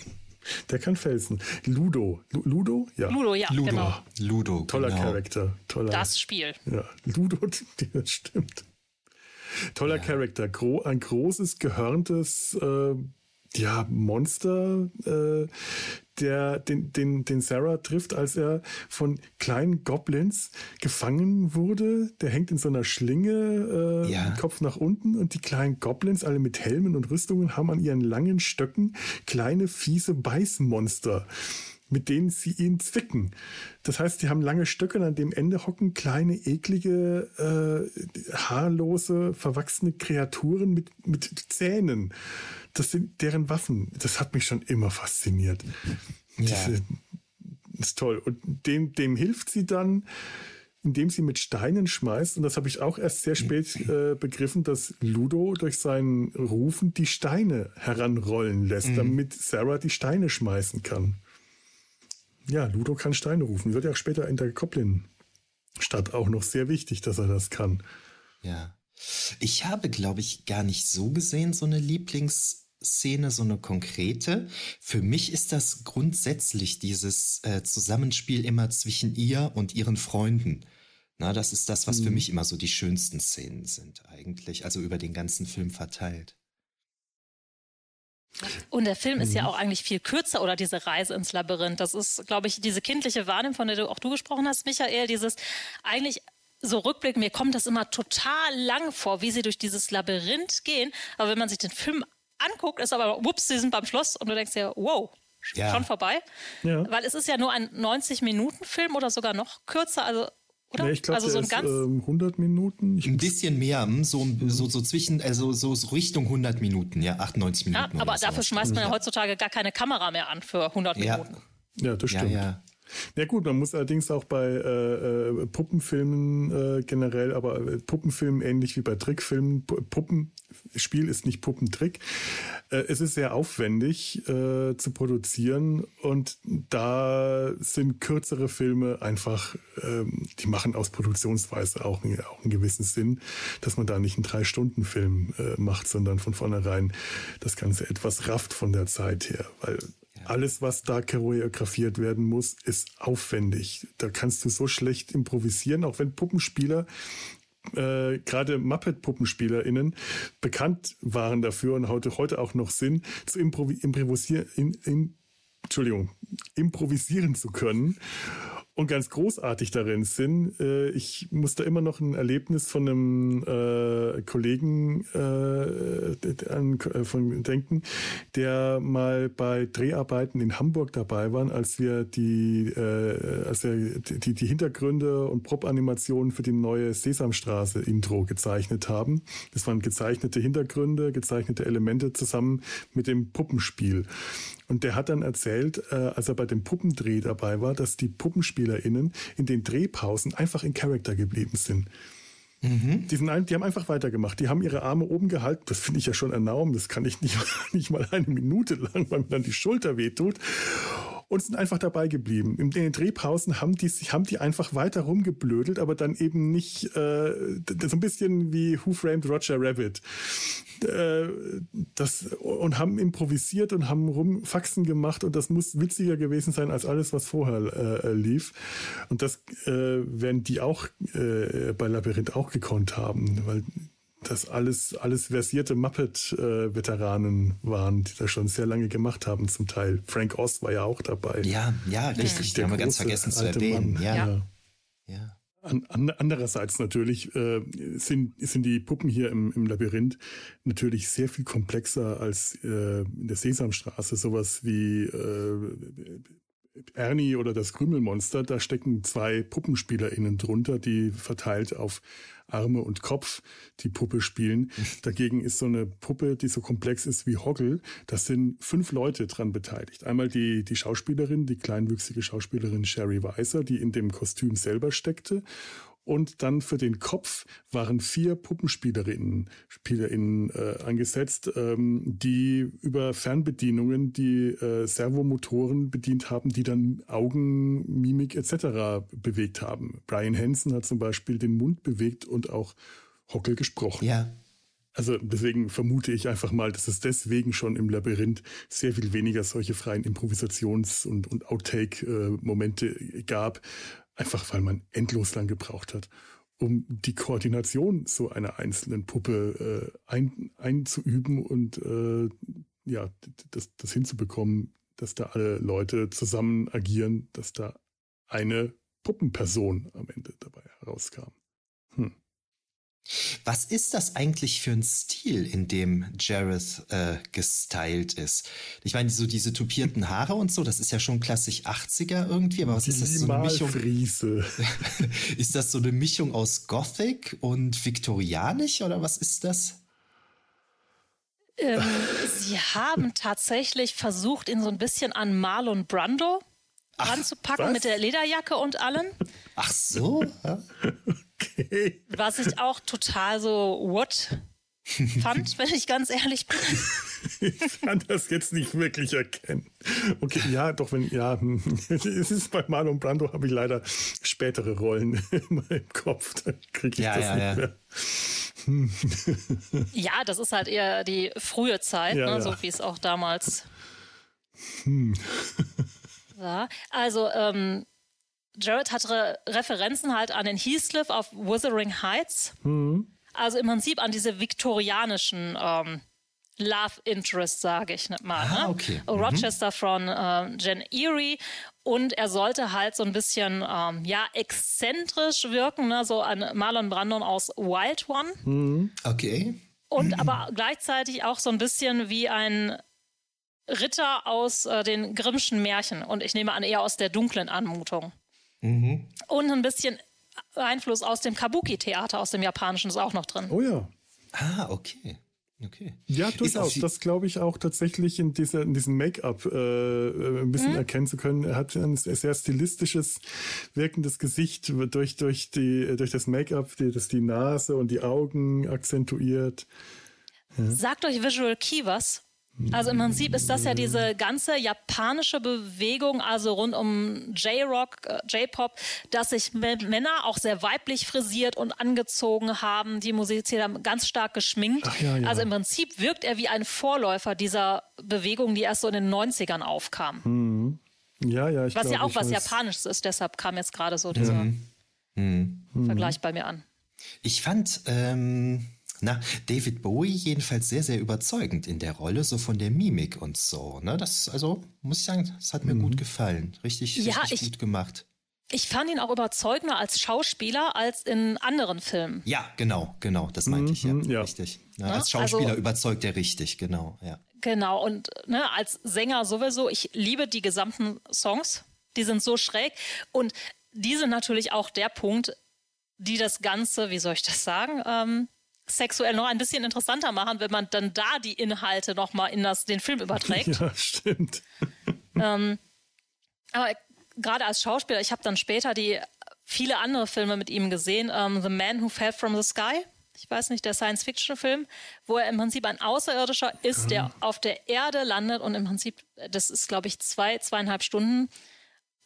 Der kann Felsen. Ludo. Ludo? Ja. Ludo, ja, Ludo. genau. Ludo, Toller genau. Charakter. Toller. Das Spiel. Ja, Ludo, das stimmt. Toller ja. Charakter. Gro ein großes, gehörntes äh, ja, Monster, äh, der den, den, den Sarah trifft, als er von kleinen Goblins gefangen wurde. Der hängt in so einer Schlinge, äh, ja. Kopf nach unten und die kleinen Goblins, alle mit Helmen und Rüstungen, haben an ihren langen Stöcken kleine, fiese Beißmonster mit denen sie ihn zwicken. Das heißt, die haben lange Stöcke und an dem Ende hocken kleine, eklige, äh, haarlose, verwachsene Kreaturen mit, mit Zähnen. Das sind deren Waffen. Das hat mich schon immer fasziniert. Ja. Diese, das ist toll. Und dem, dem hilft sie dann, indem sie mit Steinen schmeißt. Und das habe ich auch erst sehr spät äh, begriffen, dass Ludo durch seinen Rufen die Steine heranrollen lässt, mhm. damit Sarah die Steine schmeißen kann. Ja, Ludo kann Steine rufen. Wird ja auch später in der Goblin-Stadt auch noch sehr wichtig, dass er das kann. Ja. Ich habe, glaube ich, gar nicht so gesehen, so eine Lieblingsszene, so eine konkrete. Für mich ist das grundsätzlich dieses äh, Zusammenspiel immer zwischen ihr und ihren Freunden. Na, das ist das, was mhm. für mich immer so die schönsten Szenen sind, eigentlich. Also über den ganzen Film verteilt. Und der Film mhm. ist ja mhm. auch eigentlich viel kürzer oder diese Reise ins Labyrinth. Das ist, glaube ich, diese kindliche Wahrnehmung, von der du auch du gesprochen hast, Michael, dieses eigentlich so Rückblick, mir kommt das immer total lang vor, wie sie durch dieses Labyrinth gehen. Aber wenn man sich den Film anguckt, ist aber, whoops, sie sind beim Schloss und du denkst dir, wow, ja. schon vorbei. Ja. Weil es ist ja nur ein 90-Minuten-Film oder sogar noch kürzer. Also oder? Nee, ich glaube, also so ein ganz ähm, 100 Minuten. Ich ein bisschen mehr, hm, so, so, so zwischen, also so, so Richtung 100 Minuten, ja, 98 Minuten. Ja, aber dafür schmeißt man ja heutzutage gar keine Kamera mehr an für 100 ja. Minuten. Ja, das stimmt. Ja, ja. Gut, man muss allerdings auch bei äh, äh Puppenfilmen äh, generell, aber äh, Puppenfilmen ähnlich wie bei Trickfilmen, Puppenspiel ist nicht Puppentrick. Äh, es ist sehr aufwendig äh, zu produzieren und da sind kürzere Filme einfach, ähm, die machen aus Produktionsweise auch, auch einen gewissen Sinn, dass man da nicht einen Drei-Stunden-Film macht, sondern von vornherein das Ganze etwas rafft von der Zeit her, weil alles, was da choreografiert werden muss, ist aufwendig. Da kannst du so schlecht improvisieren, auch wenn Puppenspieler äh, gerade Muppet-PuppenspielerInnen bekannt waren dafür und heute, heute auch noch sind, zu improvi improvisieren, in, in, Entschuldigung, improvisieren zu können und ganz großartig darin sind. Äh, ich muss da immer noch ein Erlebnis von einem äh, Kollegen äh, an, äh, von denken, der mal bei Dreharbeiten in Hamburg dabei war, als wir die, äh, als wir die, die Hintergründe und Prop-Animationen für die neue Sesamstraße-Intro gezeichnet haben. Das waren gezeichnete Hintergründe, gezeichnete Elemente zusammen mit dem Puppenspiel. Und der hat dann erzählt, äh, als er bei dem Puppendreh dabei war, dass die PuppenspielerInnen in den Drehpausen einfach in Charakter geblieben sind. Mhm. Die, sind, die haben einfach weitergemacht. Die haben ihre Arme oben gehalten. Das finde ich ja schon enorm. Das kann ich nicht, nicht mal eine Minute lang, weil mir dann die Schulter wehtut und sind einfach dabei geblieben. In den Drehpausen haben die, haben die einfach weiter rumgeblödelt, aber dann eben nicht äh, so ein bisschen wie Who Framed Roger Rabbit. Äh, das, und haben improvisiert und haben rumfaxen gemacht und das muss witziger gewesen sein als alles, was vorher äh, lief. Und das äh, werden die auch äh, bei Labyrinth auch gekonnt haben, weil das alles, alles versierte Muppet-Veteranen waren, die das schon sehr lange gemacht haben zum Teil. Frank Oz war ja auch dabei. Ja, ja, richtig. Den haben wir ganz vergessen zu erwähnen. Ja. ja. ja. An, an, andererseits natürlich äh, sind, sind die Puppen hier im, im Labyrinth natürlich sehr viel komplexer als äh, in der Sesamstraße. Sowas wie äh, Ernie oder das Krümelmonster, da stecken zwei PuppenspielerInnen drunter, die verteilt auf Arme und Kopf die Puppe spielen. Dagegen ist so eine Puppe, die so komplex ist wie Hoggle, das sind fünf Leute dran beteiligt. Einmal die, die Schauspielerin, die kleinwüchsige Schauspielerin Sherry Weiser, die in dem Kostüm selber steckte und dann für den Kopf waren vier Puppenspielerinnen Spielerinnen, äh, angesetzt, ähm, die über Fernbedienungen die äh, Servomotoren bedient haben, die dann Augen, Mimik etc. bewegt haben. Brian Hansen hat zum Beispiel den Mund bewegt und auch Hockel gesprochen. Ja. Also deswegen vermute ich einfach mal, dass es deswegen schon im Labyrinth sehr viel weniger solche freien Improvisations- und, und Outtake-Momente äh, gab, Einfach weil man endlos lang gebraucht hat, um die Koordination so einer einzelnen Puppe äh, ein, einzuüben und äh, ja, das, das hinzubekommen, dass da alle Leute zusammen agieren, dass da eine Puppenperson am Ende dabei herauskam. Hm. Was ist das eigentlich für ein Stil, in dem Jareth äh, gestylt ist? Ich meine, so diese tupierten Haare und so, das ist ja schon klassisch 80er irgendwie, aber was ist das so eine Mischung? ist das so eine Mischung aus Gothic und viktorianisch oder was ist das? Ähm, sie haben tatsächlich versucht, ihn so ein bisschen an Marlon Brando Ach, ranzupacken was? mit der Lederjacke und allem. Ach so. okay. Was ich auch total so what fand, wenn ich ganz ehrlich bin. ich kann das jetzt nicht wirklich erkennen. Okay, ja, doch wenn, ja, es ist bei Marlon Brando habe ich leider spätere Rollen in meinem Kopf. Da kriege ich ja, das ja, nicht ja. mehr. ja, das ist halt eher die frühe Zeit, ja, ne? so wie es auch damals. Hm. Ja, also ähm, Jared hat Re Referenzen halt an den Heathcliff auf Wuthering Heights. Mhm. Also im Prinzip an diese viktorianischen ähm, Love Interest, sage ich nicht mal. Ah, ne? okay. mhm. Rochester von äh, Jen Erie. Und er sollte halt so ein bisschen, ähm, ja, exzentrisch wirken, ne? so an Marlon Brandon aus Wild One. Mhm. Okay. Und aber gleichzeitig auch so ein bisschen wie ein Ritter aus äh, den Grimmschen Märchen und ich nehme an eher aus der dunklen Anmutung. Mhm. Und ein bisschen Einfluss aus dem Kabuki-Theater, aus dem Japanischen ist auch noch drin. Oh ja. Ah, okay. Okay. Ja, durchaus. Das glaube ich auch tatsächlich in, dieser, in diesem Make-up äh, äh, ein bisschen mhm. erkennen zu können. Er hat ein sehr stilistisches, wirkendes Gesicht durch, durch, die, durch das Make-up, das die Nase und die Augen akzentuiert. Ja. Sagt euch Visual Key was? Also im Prinzip ist das ja diese ganze japanische Bewegung, also rund um J-Rock, äh, J-Pop, dass sich Männer auch sehr weiblich frisiert und angezogen haben. Die musizieren ganz stark geschminkt. Ja, ja. Also im Prinzip wirkt er wie ein Vorläufer dieser Bewegung, die erst so in den 90ern aufkam. Mhm. Ja, ja, ich Was glaub, ja auch was weiß. Japanisches ist, deshalb kam jetzt gerade so dieser mhm. mhm. Vergleich bei mir an. Ich fand, ähm na, David Bowie jedenfalls sehr, sehr überzeugend in der Rolle, so von der Mimik und so. Ne? Das, also, muss ich sagen, das hat mir mhm. gut gefallen. Richtig, ja, richtig ich, gut gemacht. Ich fand ihn auch überzeugender als Schauspieler als in anderen Filmen. Ja, genau, genau, das meinte ich, ja. Mhm, ja. Richtig. Ja, als Schauspieler also, überzeugt er richtig, genau, ja. Genau, und ne, als Sänger sowieso, ich liebe die gesamten Songs. Die sind so schräg. Und die sind natürlich auch der Punkt, die das Ganze, wie soll ich das sagen, ähm, sexuell noch ein bisschen interessanter machen, wenn man dann da die Inhalte nochmal in das, den Film überträgt. Ja, stimmt. Ähm, aber gerade als Schauspieler, ich habe dann später die viele andere Filme mit ihm gesehen. Ähm, the Man Who Fell from the Sky. Ich weiß nicht, der Science-Fiction-Film, wo er im Prinzip ein Außerirdischer ist, der ah. auf der Erde landet und im Prinzip, das ist, glaube ich, zwei, zweieinhalb Stunden.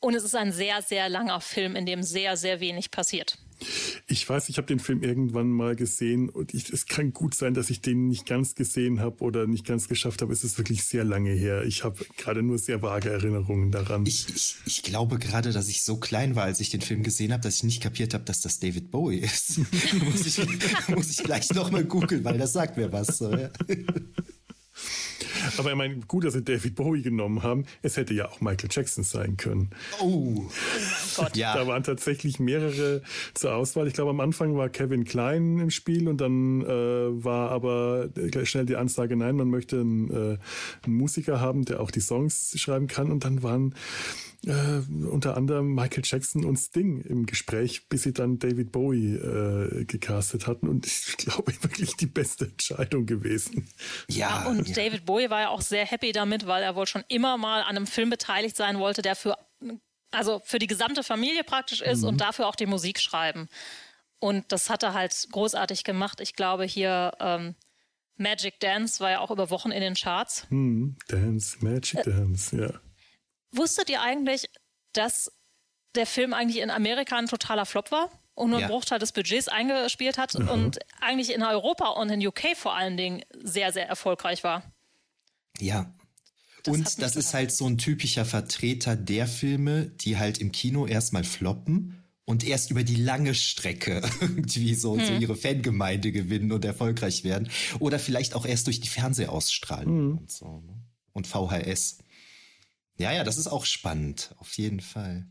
Und es ist ein sehr, sehr langer Film, in dem sehr, sehr wenig passiert. Ich weiß, ich habe den Film irgendwann mal gesehen und ich, es kann gut sein, dass ich den nicht ganz gesehen habe oder nicht ganz geschafft habe. Es ist wirklich sehr lange her. Ich habe gerade nur sehr vage Erinnerungen daran. Ich, ich, ich glaube gerade, dass ich so klein war, als ich den Film gesehen habe, dass ich nicht kapiert habe, dass das David Bowie ist. muss, ich, muss ich gleich nochmal googeln, weil das sagt mir was. So, ja. Aber ich meine, gut, dass sie David Bowie genommen haben. Es hätte ja auch Michael Jackson sein können. Oh, oh Gott. Ja. Da waren tatsächlich mehrere zur Auswahl. Ich glaube, am Anfang war Kevin Klein im Spiel und dann äh, war aber schnell die Ansage, nein, man möchte einen, äh, einen Musiker haben, der auch die Songs schreiben kann. Und dann waren äh, unter anderem Michael Jackson und Sting im Gespräch, bis sie dann David Bowie äh, gecastet hatten. Und ich glaube, wirklich die beste Entscheidung gewesen. Ja, ja und ja. David Bowie war ja auch sehr happy damit, weil er wohl schon immer mal an einem Film beteiligt sein wollte, der für, also für die gesamte Familie praktisch ist mhm. und dafür auch die Musik schreiben. Und das hat er halt großartig gemacht. Ich glaube, hier ähm, Magic Dance war ja auch über Wochen in den Charts. Mhm. Dance, Magic äh, Dance, ja. Wusstet ihr eigentlich, dass der Film eigentlich in Amerika ein totaler Flop war und nur ja. einen Bruchteil des Budgets eingespielt hat mhm. und eigentlich in Europa und in UK vor allen Dingen sehr, sehr erfolgreich war? Ja. Das und das ist halt so ein typischer Vertreter der Filme, die halt im Kino erstmal floppen und erst über die lange Strecke irgendwie so, hm. so ihre Fangemeinde gewinnen und erfolgreich werden. Oder vielleicht auch erst durch die Fernsehausstrahlung hm. und so. Ne? Und VHS. Ja, ja, das ist auch spannend, auf jeden Fall.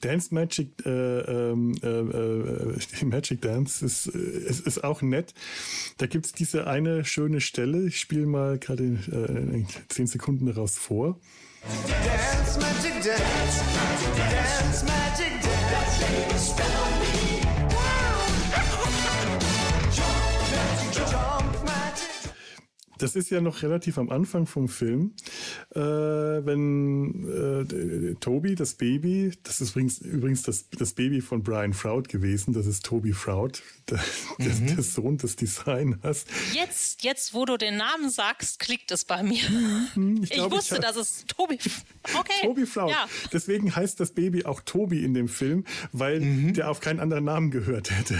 Dance Magic, äh, ähm, äh, äh, Magic Dance ist, ist, ist auch nett. Da gibt es diese eine schöne Stelle. Ich spiele mal gerade äh, zehn Sekunden daraus vor. Dance Magic Dance, Dance Magic Dance. Das ist ja noch relativ am Anfang vom Film, äh, wenn äh, Toby, das Baby, das ist übrigens, übrigens das, das Baby von Brian Froud gewesen, das ist Toby Froud, der, mhm. der, der Sohn des Designers. Jetzt, jetzt, wo du den Namen sagst, klickt es bei mir. Mhm, ich, glaub, ich wusste, ich dass es Toby. Okay. Toby Froud. Ja. Deswegen heißt das Baby auch Toby in dem Film, weil mhm. der auf keinen anderen Namen gehört hätte.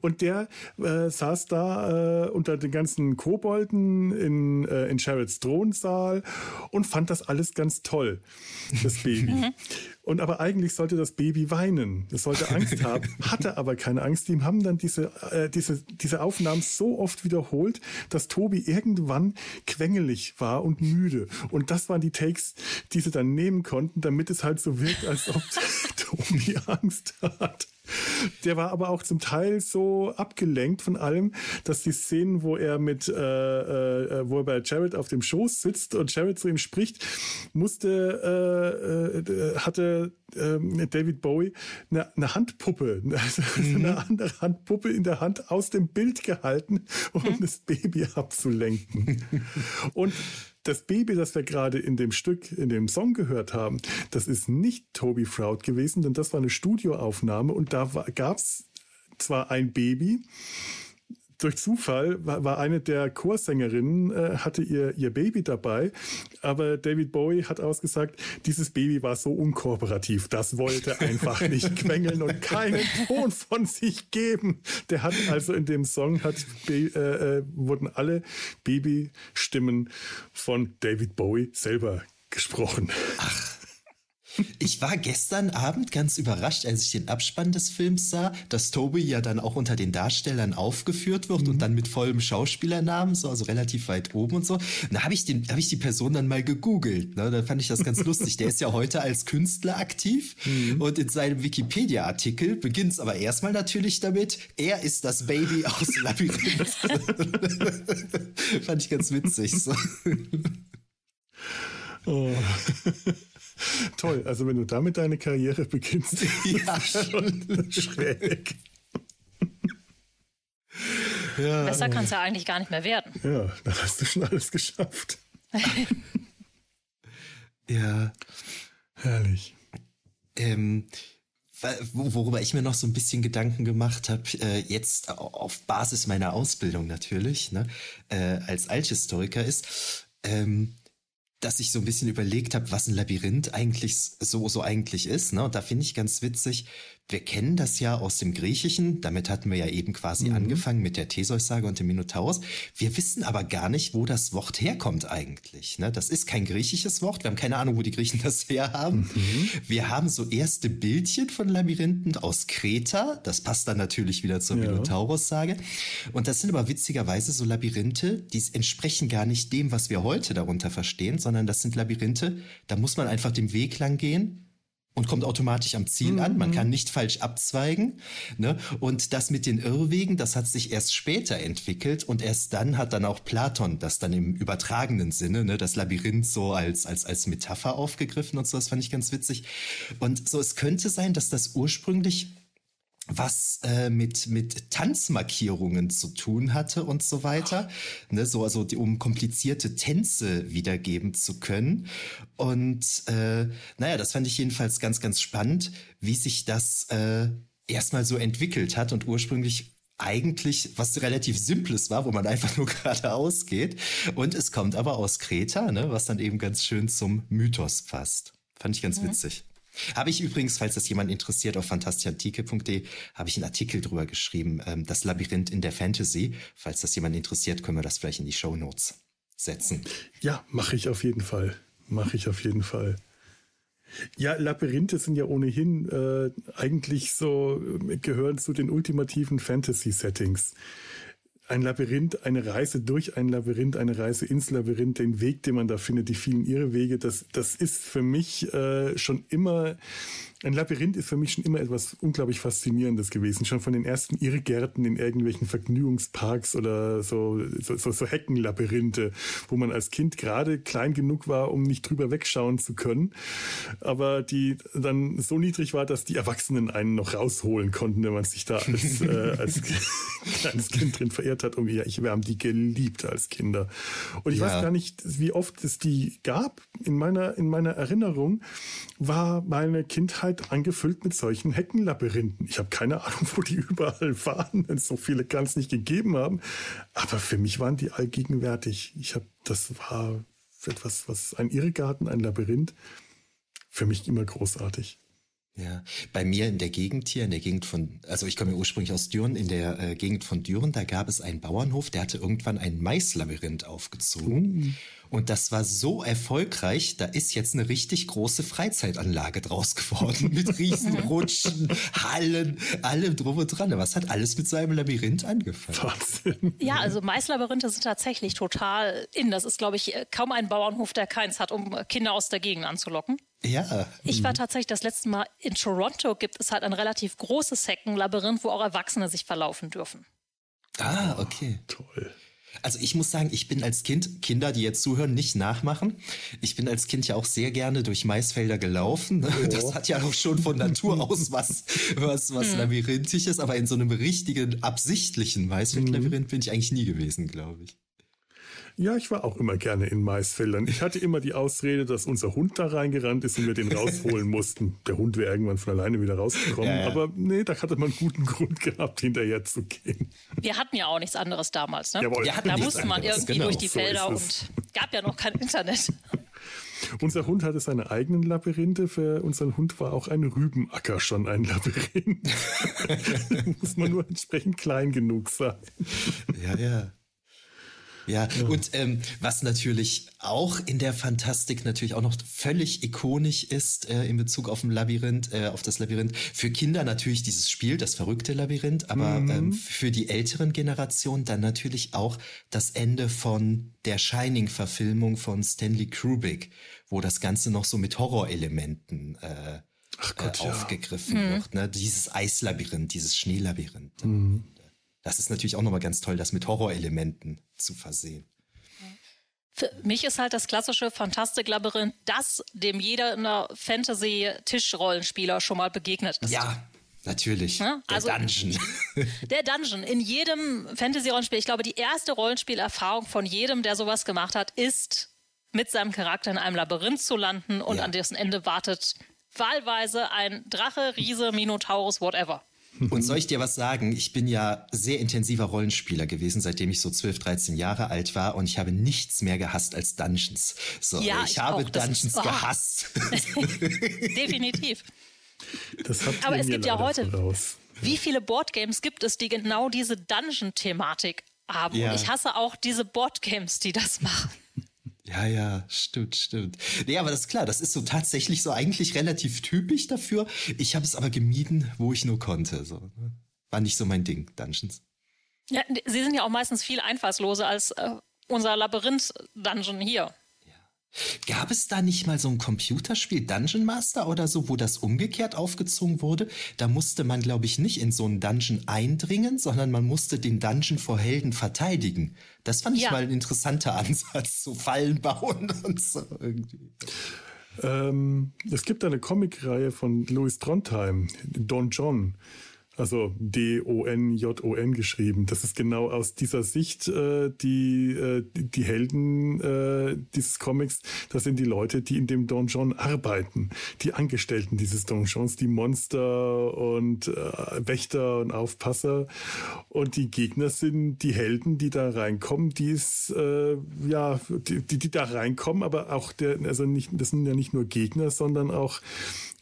Und der äh, saß da äh, unter den ganzen Kobolden in, äh, in Sherrods Thronsaal und fand das alles ganz toll, das Baby. Mhm. Und aber eigentlich sollte das Baby weinen. Es sollte Angst haben, hatte aber keine Angst. Die haben dann diese, äh, diese, diese Aufnahmen so oft wiederholt, dass Tobi irgendwann quengelig war und müde. Und das waren die Takes, die sie dann nehmen konnten, damit es halt so wirkt, als ob Tobi Angst hat. Der war aber auch zum Teil so abgelenkt von allem, dass die Szenen, wo er mit, äh, äh, wo er bei Jared auf dem Schoß sitzt und Jared zu ihm spricht, musste, äh, äh, hatte ähm, David Bowie eine, eine Handpuppe, also mhm. eine andere Handpuppe in der Hand aus dem Bild gehalten, um mhm. das Baby abzulenken. Und das Baby, das wir gerade in dem Stück, in dem Song gehört haben, das ist nicht Toby Froud gewesen, denn das war eine Studioaufnahme und da gab es zwar ein Baby, durch Zufall war, war eine der Chorsängerinnen, äh, hatte ihr, ihr Baby dabei, aber David Bowie hat ausgesagt, dieses Baby war so unkooperativ, das wollte einfach nicht quengeln und keinen Ton von sich geben. Der hat also in dem Song hat, äh, äh, wurden alle Babystimmen von David Bowie selber gesprochen. Ach. Ich war gestern Abend ganz überrascht, als ich den Abspann des Films sah, dass Toby ja dann auch unter den Darstellern aufgeführt wird mhm. und dann mit vollem Schauspielernamen, so also relativ weit oben und so. Und da habe ich, den, hab ich die Person dann mal gegoogelt. Ne? Da fand ich das ganz lustig. Der ist ja heute als Künstler aktiv mhm. und in seinem Wikipedia-Artikel beginnt es aber erstmal natürlich damit, er ist das Baby aus Labyrinth. fand ich ganz witzig. So. Oh. Toll, also wenn du damit deine Karriere beginnst, ja. schon schräg. Ja. Besser kann es ja eigentlich gar nicht mehr werden. Ja, dann hast du schon alles geschafft. ja. Herrlich. Ähm, worüber ich mir noch so ein bisschen Gedanken gemacht habe, äh, jetzt auf Basis meiner Ausbildung natürlich, ne, äh, als Althistoriker ist, ähm, dass ich so ein bisschen überlegt habe, was ein Labyrinth eigentlich so, so eigentlich ist. Ne? Und da finde ich ganz witzig, wir kennen das ja aus dem Griechischen, damit hatten wir ja eben quasi mhm. angefangen mit der Theseus-Sage und dem Minotaurus. Wir wissen aber gar nicht, wo das Wort herkommt eigentlich. Ne? Das ist kein griechisches Wort, wir haben keine Ahnung, wo die Griechen das herhaben. Mhm. Wir haben so erste Bildchen von Labyrinthen aus Kreta, das passt dann natürlich wieder zur ja. Minotaurus-Sage. Und das sind aber witzigerweise so Labyrinthe, die entsprechen gar nicht dem, was wir heute darunter verstehen, sondern das sind Labyrinthe, da muss man einfach den Weg lang gehen und kommt automatisch am Ziel mhm. an. Man kann mhm. nicht falsch abzweigen. Ne? Und das mit den Irrwegen, das hat sich erst später entwickelt und erst dann hat dann auch Platon das dann im übertragenen Sinne, ne, das Labyrinth so als, als, als Metapher aufgegriffen und so. Das fand ich ganz witzig. Und so, es könnte sein, dass das ursprünglich was äh, mit mit Tanzmarkierungen zu tun hatte und so weiter, ne, so also die, um komplizierte Tänze wiedergeben zu können und äh, naja, das fand ich jedenfalls ganz ganz spannend, wie sich das äh, erstmal so entwickelt hat und ursprünglich eigentlich was relativ Simples war, wo man einfach nur geradeaus geht und es kommt aber aus Kreta, ne, was dann eben ganz schön zum Mythos passt. Fand ich ganz mhm. witzig. Habe ich übrigens, falls das jemand interessiert, auf fantastiantike.de habe ich einen Artikel drüber geschrieben, ähm, das Labyrinth in der Fantasy. Falls das jemand interessiert, können wir das vielleicht in die Show Notes setzen. Ja, mache ich auf jeden Fall. Mache ich auf jeden Fall. Ja, Labyrinthe sind ja ohnehin äh, eigentlich so, äh, gehören zu den ultimativen Fantasy-Settings ein Labyrinth, eine Reise durch ein Labyrinth, eine Reise ins Labyrinth, den Weg, den man da findet, die vielen Irrwege, das, das ist für mich äh, schon immer ein Labyrinth ist für mich schon immer etwas unglaublich Faszinierendes gewesen. Schon von den ersten Irrgärten in irgendwelchen Vergnügungsparks oder so, so, so, so Heckenlabyrinthe, wo man als Kind gerade klein genug war, um nicht drüber wegschauen zu können. Aber die dann so niedrig war, dass die Erwachsenen einen noch rausholen konnten, wenn man sich da als, äh, als kleines Kind drin verirrt hat. Und ich, wir haben die geliebt als Kinder. Und ich ja. weiß gar nicht, wie oft es die gab. In meiner, in meiner Erinnerung war meine Kindheit Kindheit angefüllt mit solchen Heckenlabyrinthen. Ich habe keine Ahnung, wo die überall waren, denn so viele kann es nicht gegeben haben. Aber für mich waren die allgegenwärtig. Ich habe, das war etwas, was ein Irrgarten, ein Labyrinth, für mich immer großartig. Ja, bei mir in der Gegend hier, in der Gegend von, also ich komme ja ursprünglich aus Düren, in der äh, Gegend von Düren, da gab es einen Bauernhof, der hatte irgendwann ein Maislabyrinth aufgezogen. Uh. Und das war so erfolgreich, da ist jetzt eine richtig große Freizeitanlage draus geworden mit Riesenrutschen, Hallen, allem drum und dran. Was hat alles mit seinem Labyrinth angefangen? Wahnsinn. Ja, also Maislabyrinthe sind tatsächlich total in. Das ist, glaube ich, kaum ein Bauernhof, der keins hat, um Kinder aus der Gegend anzulocken. Ja. Ich war tatsächlich das letzte Mal in Toronto, gibt es halt ein relativ großes Heckenlabyrinth, wo auch Erwachsene sich verlaufen dürfen. Ah, okay. Toll. Also ich muss sagen, ich bin als Kind, Kinder, die jetzt zuhören, nicht nachmachen. Ich bin als Kind ja auch sehr gerne durch Maisfelder gelaufen. Oh. Das hat ja auch schon von Natur aus was, was, was hm. Labyrinthisches, aber in so einem richtigen, absichtlichen Maisfeldlabyrinth bin ich eigentlich nie gewesen, glaube ich. Ja, ich war auch immer gerne in Maisfeldern. Ich hatte immer die Ausrede, dass unser Hund da reingerannt ist und wir den rausholen mussten. Der Hund wäre irgendwann von alleine wieder rausgekommen. Ja, ja. Aber nee, da hatte man einen guten Grund gehabt, hinterher zu gehen. Wir hatten ja auch nichts anderes damals. Ne? Jawohl, da musste man irgendwie genau, durch die so Felder und gab ja noch kein Internet. Unser Hund hatte seine eigenen Labyrinthe. Für unseren Hund war auch ein Rübenacker schon ein Labyrinth. da muss man nur entsprechend klein genug sein. Ja, ja. Ja, ja. und ähm, was natürlich auch in der Fantastik natürlich auch noch völlig ikonisch ist äh, in Bezug auf Labyrinth, äh, auf das Labyrinth. Für Kinder natürlich dieses Spiel, das verrückte Labyrinth, aber mhm. ähm, für die älteren Generationen dann natürlich auch das Ende von der Shining-Verfilmung von Stanley Kubrick, wo das Ganze noch so mit Horrorelementen äh, Gott, äh, aufgegriffen ja. wird. Ne? Dieses Eislabyrinth, dieses Schneelabyrinth. Mhm. Das ist natürlich auch nochmal ganz toll, das mit Horrorelementen zu versehen. Für mich ist halt das klassische Fantastik-Labyrinth das, dem jeder Fantasy-Tischrollenspieler schon mal begegnet ist. Ja, Natürlich. Ja, der also, Dungeon. Der Dungeon. In jedem Fantasy-Rollenspiel, ich glaube, die erste Rollenspielerfahrung von jedem, der sowas gemacht hat, ist, mit seinem Charakter in einem Labyrinth zu landen und ja. an dessen Ende wartet wahlweise ein Drache, Riese, Minotaurus, whatever. Und soll ich dir was sagen? Ich bin ja sehr intensiver Rollenspieler gewesen, seitdem ich so 12, 13 Jahre alt war und ich habe nichts mehr gehasst als Dungeons. So, ja, ich, ich habe auch. Dungeons ist, oh. gehasst. Definitiv. Aber es gibt ja heute, voraus. wie viele Boardgames gibt es, die genau diese Dungeon-Thematik haben? Ja. Und ich hasse auch diese Boardgames, die das machen. Ja, ja, stimmt, stimmt. Nee, aber das ist klar, das ist so tatsächlich so eigentlich relativ typisch dafür. Ich habe es aber gemieden, wo ich nur konnte. So. Ne? War nicht so mein Ding, Dungeons. Ja, sie sind ja auch meistens viel einfallsloser als äh, unser Labyrinth-Dungeon hier. Gab es da nicht mal so ein Computerspiel, Dungeon Master oder so, wo das umgekehrt aufgezogen wurde? Da musste man, glaube ich, nicht in so einen Dungeon eindringen, sondern man musste den Dungeon vor Helden verteidigen. Das fand ich ja. mal ein interessanter Ansatz, so Fallen bauen und so irgendwie. Ähm, es gibt eine Comicreihe von Louis Trondheim, Don John also D-O-N-J-O-N geschrieben. Das ist genau aus dieser Sicht äh, die, äh, die Helden äh, dieses Comics. Das sind die Leute, die in dem Donjon arbeiten. Die Angestellten dieses Donjons, die Monster und äh, Wächter und Aufpasser. Und die Gegner sind die Helden, die da reinkommen, die es, äh, ja, die, die, die da reinkommen, aber auch der, also nicht, das sind ja nicht nur Gegner, sondern auch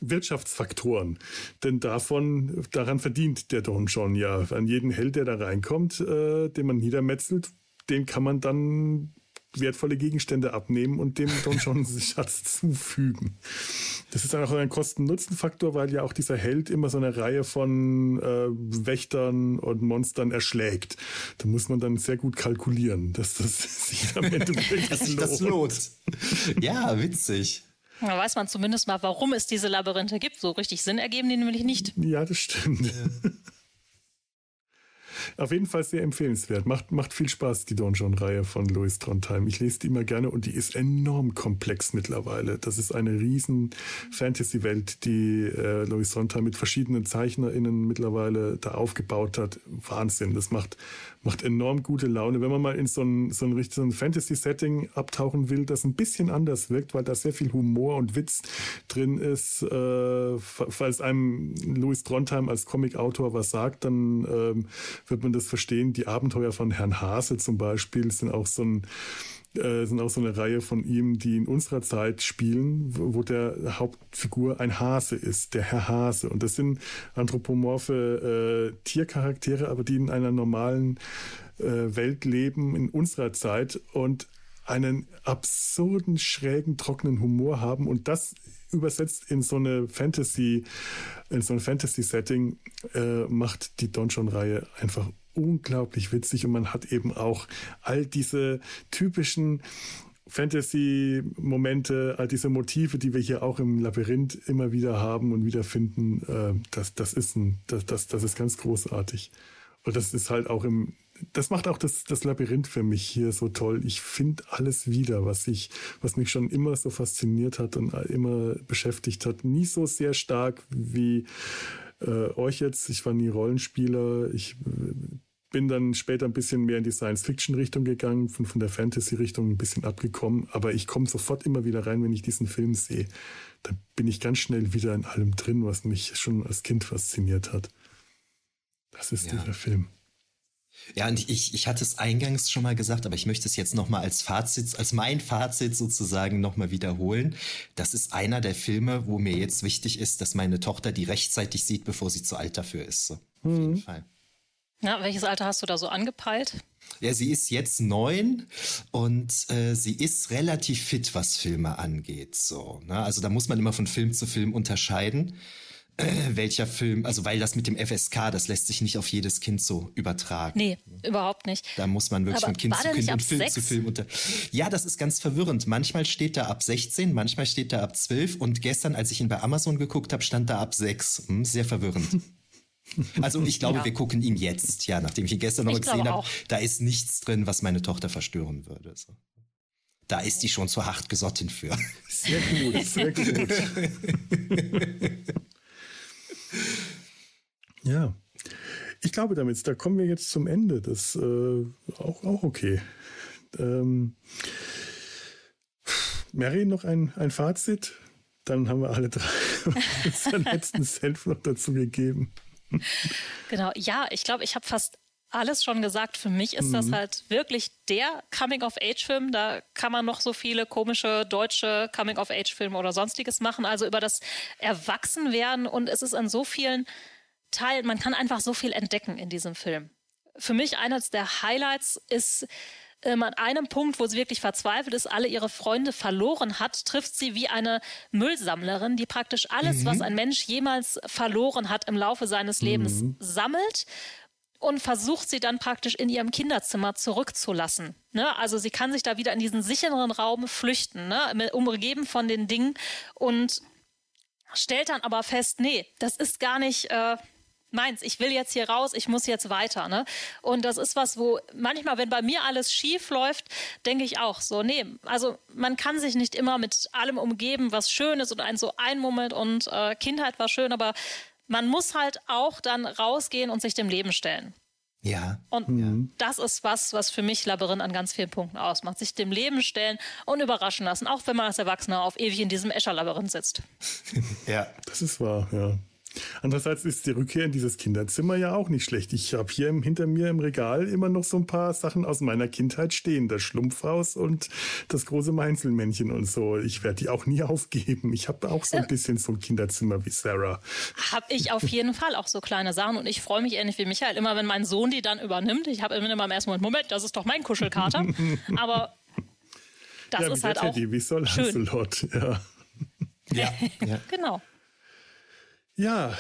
Wirtschaftsfaktoren. Denn davon, daran verdient der Don John ja. An jeden Held, der da reinkommt, äh, den man niedermetzelt, den kann man dann wertvolle Gegenstände abnehmen und dem Don John Schatz zufügen. Das ist dann auch ein Kosten-Nutzen-Faktor, weil ja auch dieser Held immer so eine Reihe von äh, Wächtern und Monstern erschlägt. Da muss man dann sehr gut kalkulieren, dass das sich am Ende wirklich dass sich das lohnt. Ja, witzig. Da weiß man zumindest mal, warum es diese Labyrinthe gibt. So richtig Sinn ergeben die nämlich nicht. Ja, das stimmt. Ja. Auf jeden Fall sehr empfehlenswert. Macht, macht viel Spaß, die Donjon-Reihe von Louis Trondheim. Ich lese die immer gerne und die ist enorm komplex mittlerweile. Das ist eine riesen Fantasy-Welt, die äh, Louis Trondheim mit verschiedenen ZeichnerInnen mittlerweile da aufgebaut hat. Wahnsinn. Das macht, macht enorm gute Laune. Wenn man mal in so ein, so ein, ein Fantasy-Setting abtauchen will, das ein bisschen anders wirkt, weil da sehr viel Humor und Witz drin ist, äh, falls einem Louis Trondheim als Comic-Autor was sagt, dann ähm, wird man das verstehen. Die Abenteuer von Herrn Hase zum Beispiel sind auch so ein äh, sind auch so eine Reihe von ihm, die in unserer Zeit spielen, wo der Hauptfigur ein Hase ist, der Herr Hase. Und das sind anthropomorphe äh, Tiercharaktere, aber die in einer normalen äh, Welt leben in unserer Zeit und einen absurden, schrägen, trockenen Humor haben und das übersetzt in so eine Fantasy, in so ein Fantasy-Setting, äh, macht die Donjon-Reihe einfach unglaublich witzig und man hat eben auch all diese typischen Fantasy-Momente, all diese Motive, die wir hier auch im Labyrinth immer wieder haben und wiederfinden, äh, das, das, ist ein, das, das, das ist ganz großartig. Und das ist halt auch im das macht auch das, das Labyrinth für mich hier so toll. Ich finde alles wieder, was ich, was mich schon immer so fasziniert hat und immer beschäftigt hat. Nie so sehr stark wie äh, euch jetzt. Ich war nie Rollenspieler. Ich äh, bin dann später ein bisschen mehr in die Science-Fiction-Richtung gegangen, von, von der Fantasy-Richtung ein bisschen abgekommen. Aber ich komme sofort immer wieder rein, wenn ich diesen Film sehe. Da bin ich ganz schnell wieder in allem drin, was mich schon als Kind fasziniert hat. Das ist ja. dieser Film. Ja, und ich, ich hatte es eingangs schon mal gesagt, aber ich möchte es jetzt nochmal als Fazit, als mein Fazit sozusagen nochmal wiederholen. Das ist einer der Filme, wo mir jetzt wichtig ist, dass meine Tochter die rechtzeitig sieht, bevor sie zu alt dafür ist. So, auf jeden mhm. Fall. Ja, welches Alter hast du da so angepeilt? Ja, sie ist jetzt neun und äh, sie ist relativ fit, was Filme angeht. So, ne? Also da muss man immer von Film zu Film unterscheiden welcher Film, also weil das mit dem FSK, das lässt sich nicht auf jedes Kind so übertragen. Nee, überhaupt nicht. Da muss man wirklich Aber von Kind zu Kind und Film 6? zu Film unter. Ja, das ist ganz verwirrend. Manchmal steht da ab 16, manchmal steht da ab 12 und gestern, als ich ihn bei Amazon geguckt habe, stand da ab 6. Hm, sehr verwirrend. Also ich glaube, ja. wir gucken ihn jetzt, ja, nachdem ich ihn gestern noch gesehen habe. Da ist nichts drin, was meine Tochter verstören würde. So. Da ist die schon zu hart gesotten für. Sehr gut, sehr gut. Ja. Ich glaube damit, da kommen wir jetzt zum Ende. Das äh, auch, auch okay. Ähm, Mary, noch ein, ein Fazit? Dann haben wir alle drei unseren letzten Self noch dazu gegeben. Genau, ja, ich glaube, ich habe fast alles schon gesagt. Für mich ist mhm. das halt wirklich der Coming-of-Age-Film. Da kann man noch so viele komische deutsche Coming-of-Age-Filme oder sonstiges machen. Also über das Erwachsenwerden und es ist an so vielen Teilen, man kann einfach so viel entdecken in diesem Film. Für mich eines der Highlights ist ähm, an einem Punkt, wo sie wirklich verzweifelt ist, alle ihre Freunde verloren hat, trifft sie wie eine Müllsammlerin, die praktisch alles, mhm. was ein Mensch jemals verloren hat im Laufe seines Lebens, mhm. sammelt und versucht sie dann praktisch in ihrem Kinderzimmer zurückzulassen. Ne? Also sie kann sich da wieder in diesen sicheren Raum flüchten, ne? umgeben von den Dingen und stellt dann aber fest, nee, das ist gar nicht äh, meins. Ich will jetzt hier raus, ich muss jetzt weiter. Ne? Und das ist was, wo manchmal, wenn bei mir alles schief läuft, denke ich auch so, nee, also man kann sich nicht immer mit allem umgeben, was schön ist und ein so ein Moment und äh, Kindheit war schön, aber man muss halt auch dann rausgehen und sich dem Leben stellen. Ja. Und mhm. das ist was, was für mich Labyrinth an ganz vielen Punkten ausmacht. Sich dem Leben stellen und überraschen lassen, auch wenn man als Erwachsener auf ewig in diesem Escher-Labyrinth sitzt. ja. Das ist wahr, ja. Andererseits ist die Rückkehr in dieses Kinderzimmer ja auch nicht schlecht. Ich habe hier hinter mir im Regal immer noch so ein paar Sachen aus meiner Kindheit stehen. Das Schlumpfhaus und das große Meinzelmännchen und so. Ich werde die auch nie aufgeben. Ich habe auch so ein bisschen so ein Kinderzimmer wie Sarah. Habe ich auf jeden Fall auch so kleine Sachen und ich freue mich ähnlich wie Michael immer, wenn mein Sohn die dann übernimmt. Ich habe immer im ersten Moment, Moment, das ist doch mein Kuschelkater. Aber das ja, ist halt Teddy, auch wie soll schön. Lancelot, ja. Ja, ja. genau. Ja,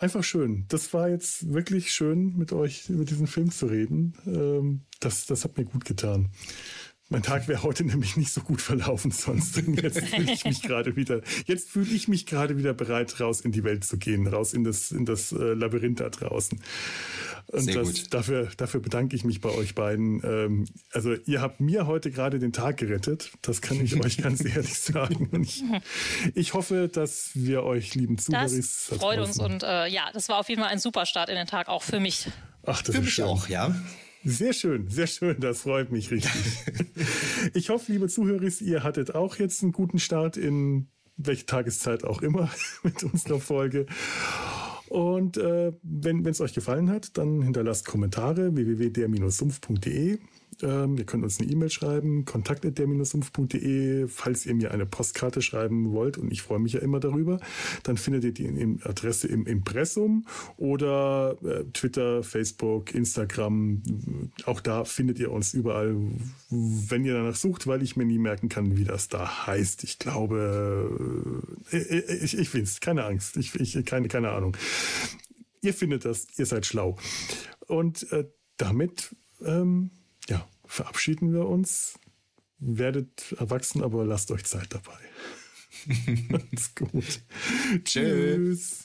einfach schön. Das war jetzt wirklich schön, mit euch über diesen Film zu reden. Ähm, das, das hat mir gut getan. Mein Tag wäre heute nämlich nicht so gut verlaufen sonst. Und jetzt fühle ich mich gerade wieder, jetzt fühle ich mich gerade wieder bereit, raus in die Welt zu gehen, raus in das, in das äh, Labyrinth da draußen. Und Sehr das, gut. Dafür, dafür bedanke ich mich bei euch beiden. Ähm, also ihr habt mir heute gerade den Tag gerettet. Das kann ich euch ganz ehrlich sagen. Und ich, ich hoffe, dass wir euch lieben Zuhörer. Das freut uns und äh, ja, das war auf jeden Fall ein super Start in den Tag, auch für mich. Ach, das für ist mich schön. auch, ja. Sehr schön, sehr schön, das freut mich richtig. ich hoffe, liebe Zuhörer, ihr hattet auch jetzt einen guten Start in welche Tageszeit auch immer mit unserer Folge. Und äh, wenn es euch gefallen hat, dann hinterlasst Kommentare www.der-sumpf.de ähm, ihr könnt uns eine E-Mail schreiben, kontakt.der-sumpf.de, falls ihr mir eine Postkarte schreiben wollt und ich freue mich ja immer darüber. Dann findet ihr die Adresse im Impressum oder äh, Twitter, Facebook, Instagram. Auch da findet ihr uns überall, wenn ihr danach sucht, weil ich mir nie merken kann, wie das da heißt. Ich glaube, äh, äh ich, ich es, keine Angst, ich, ich, keine, keine Ahnung. Ihr findet das, ihr seid schlau. Und äh, damit ähm, ja, verabschieden wir uns. Werdet erwachsen, aber lasst euch Zeit dabei. Macht's gut. Tschüss.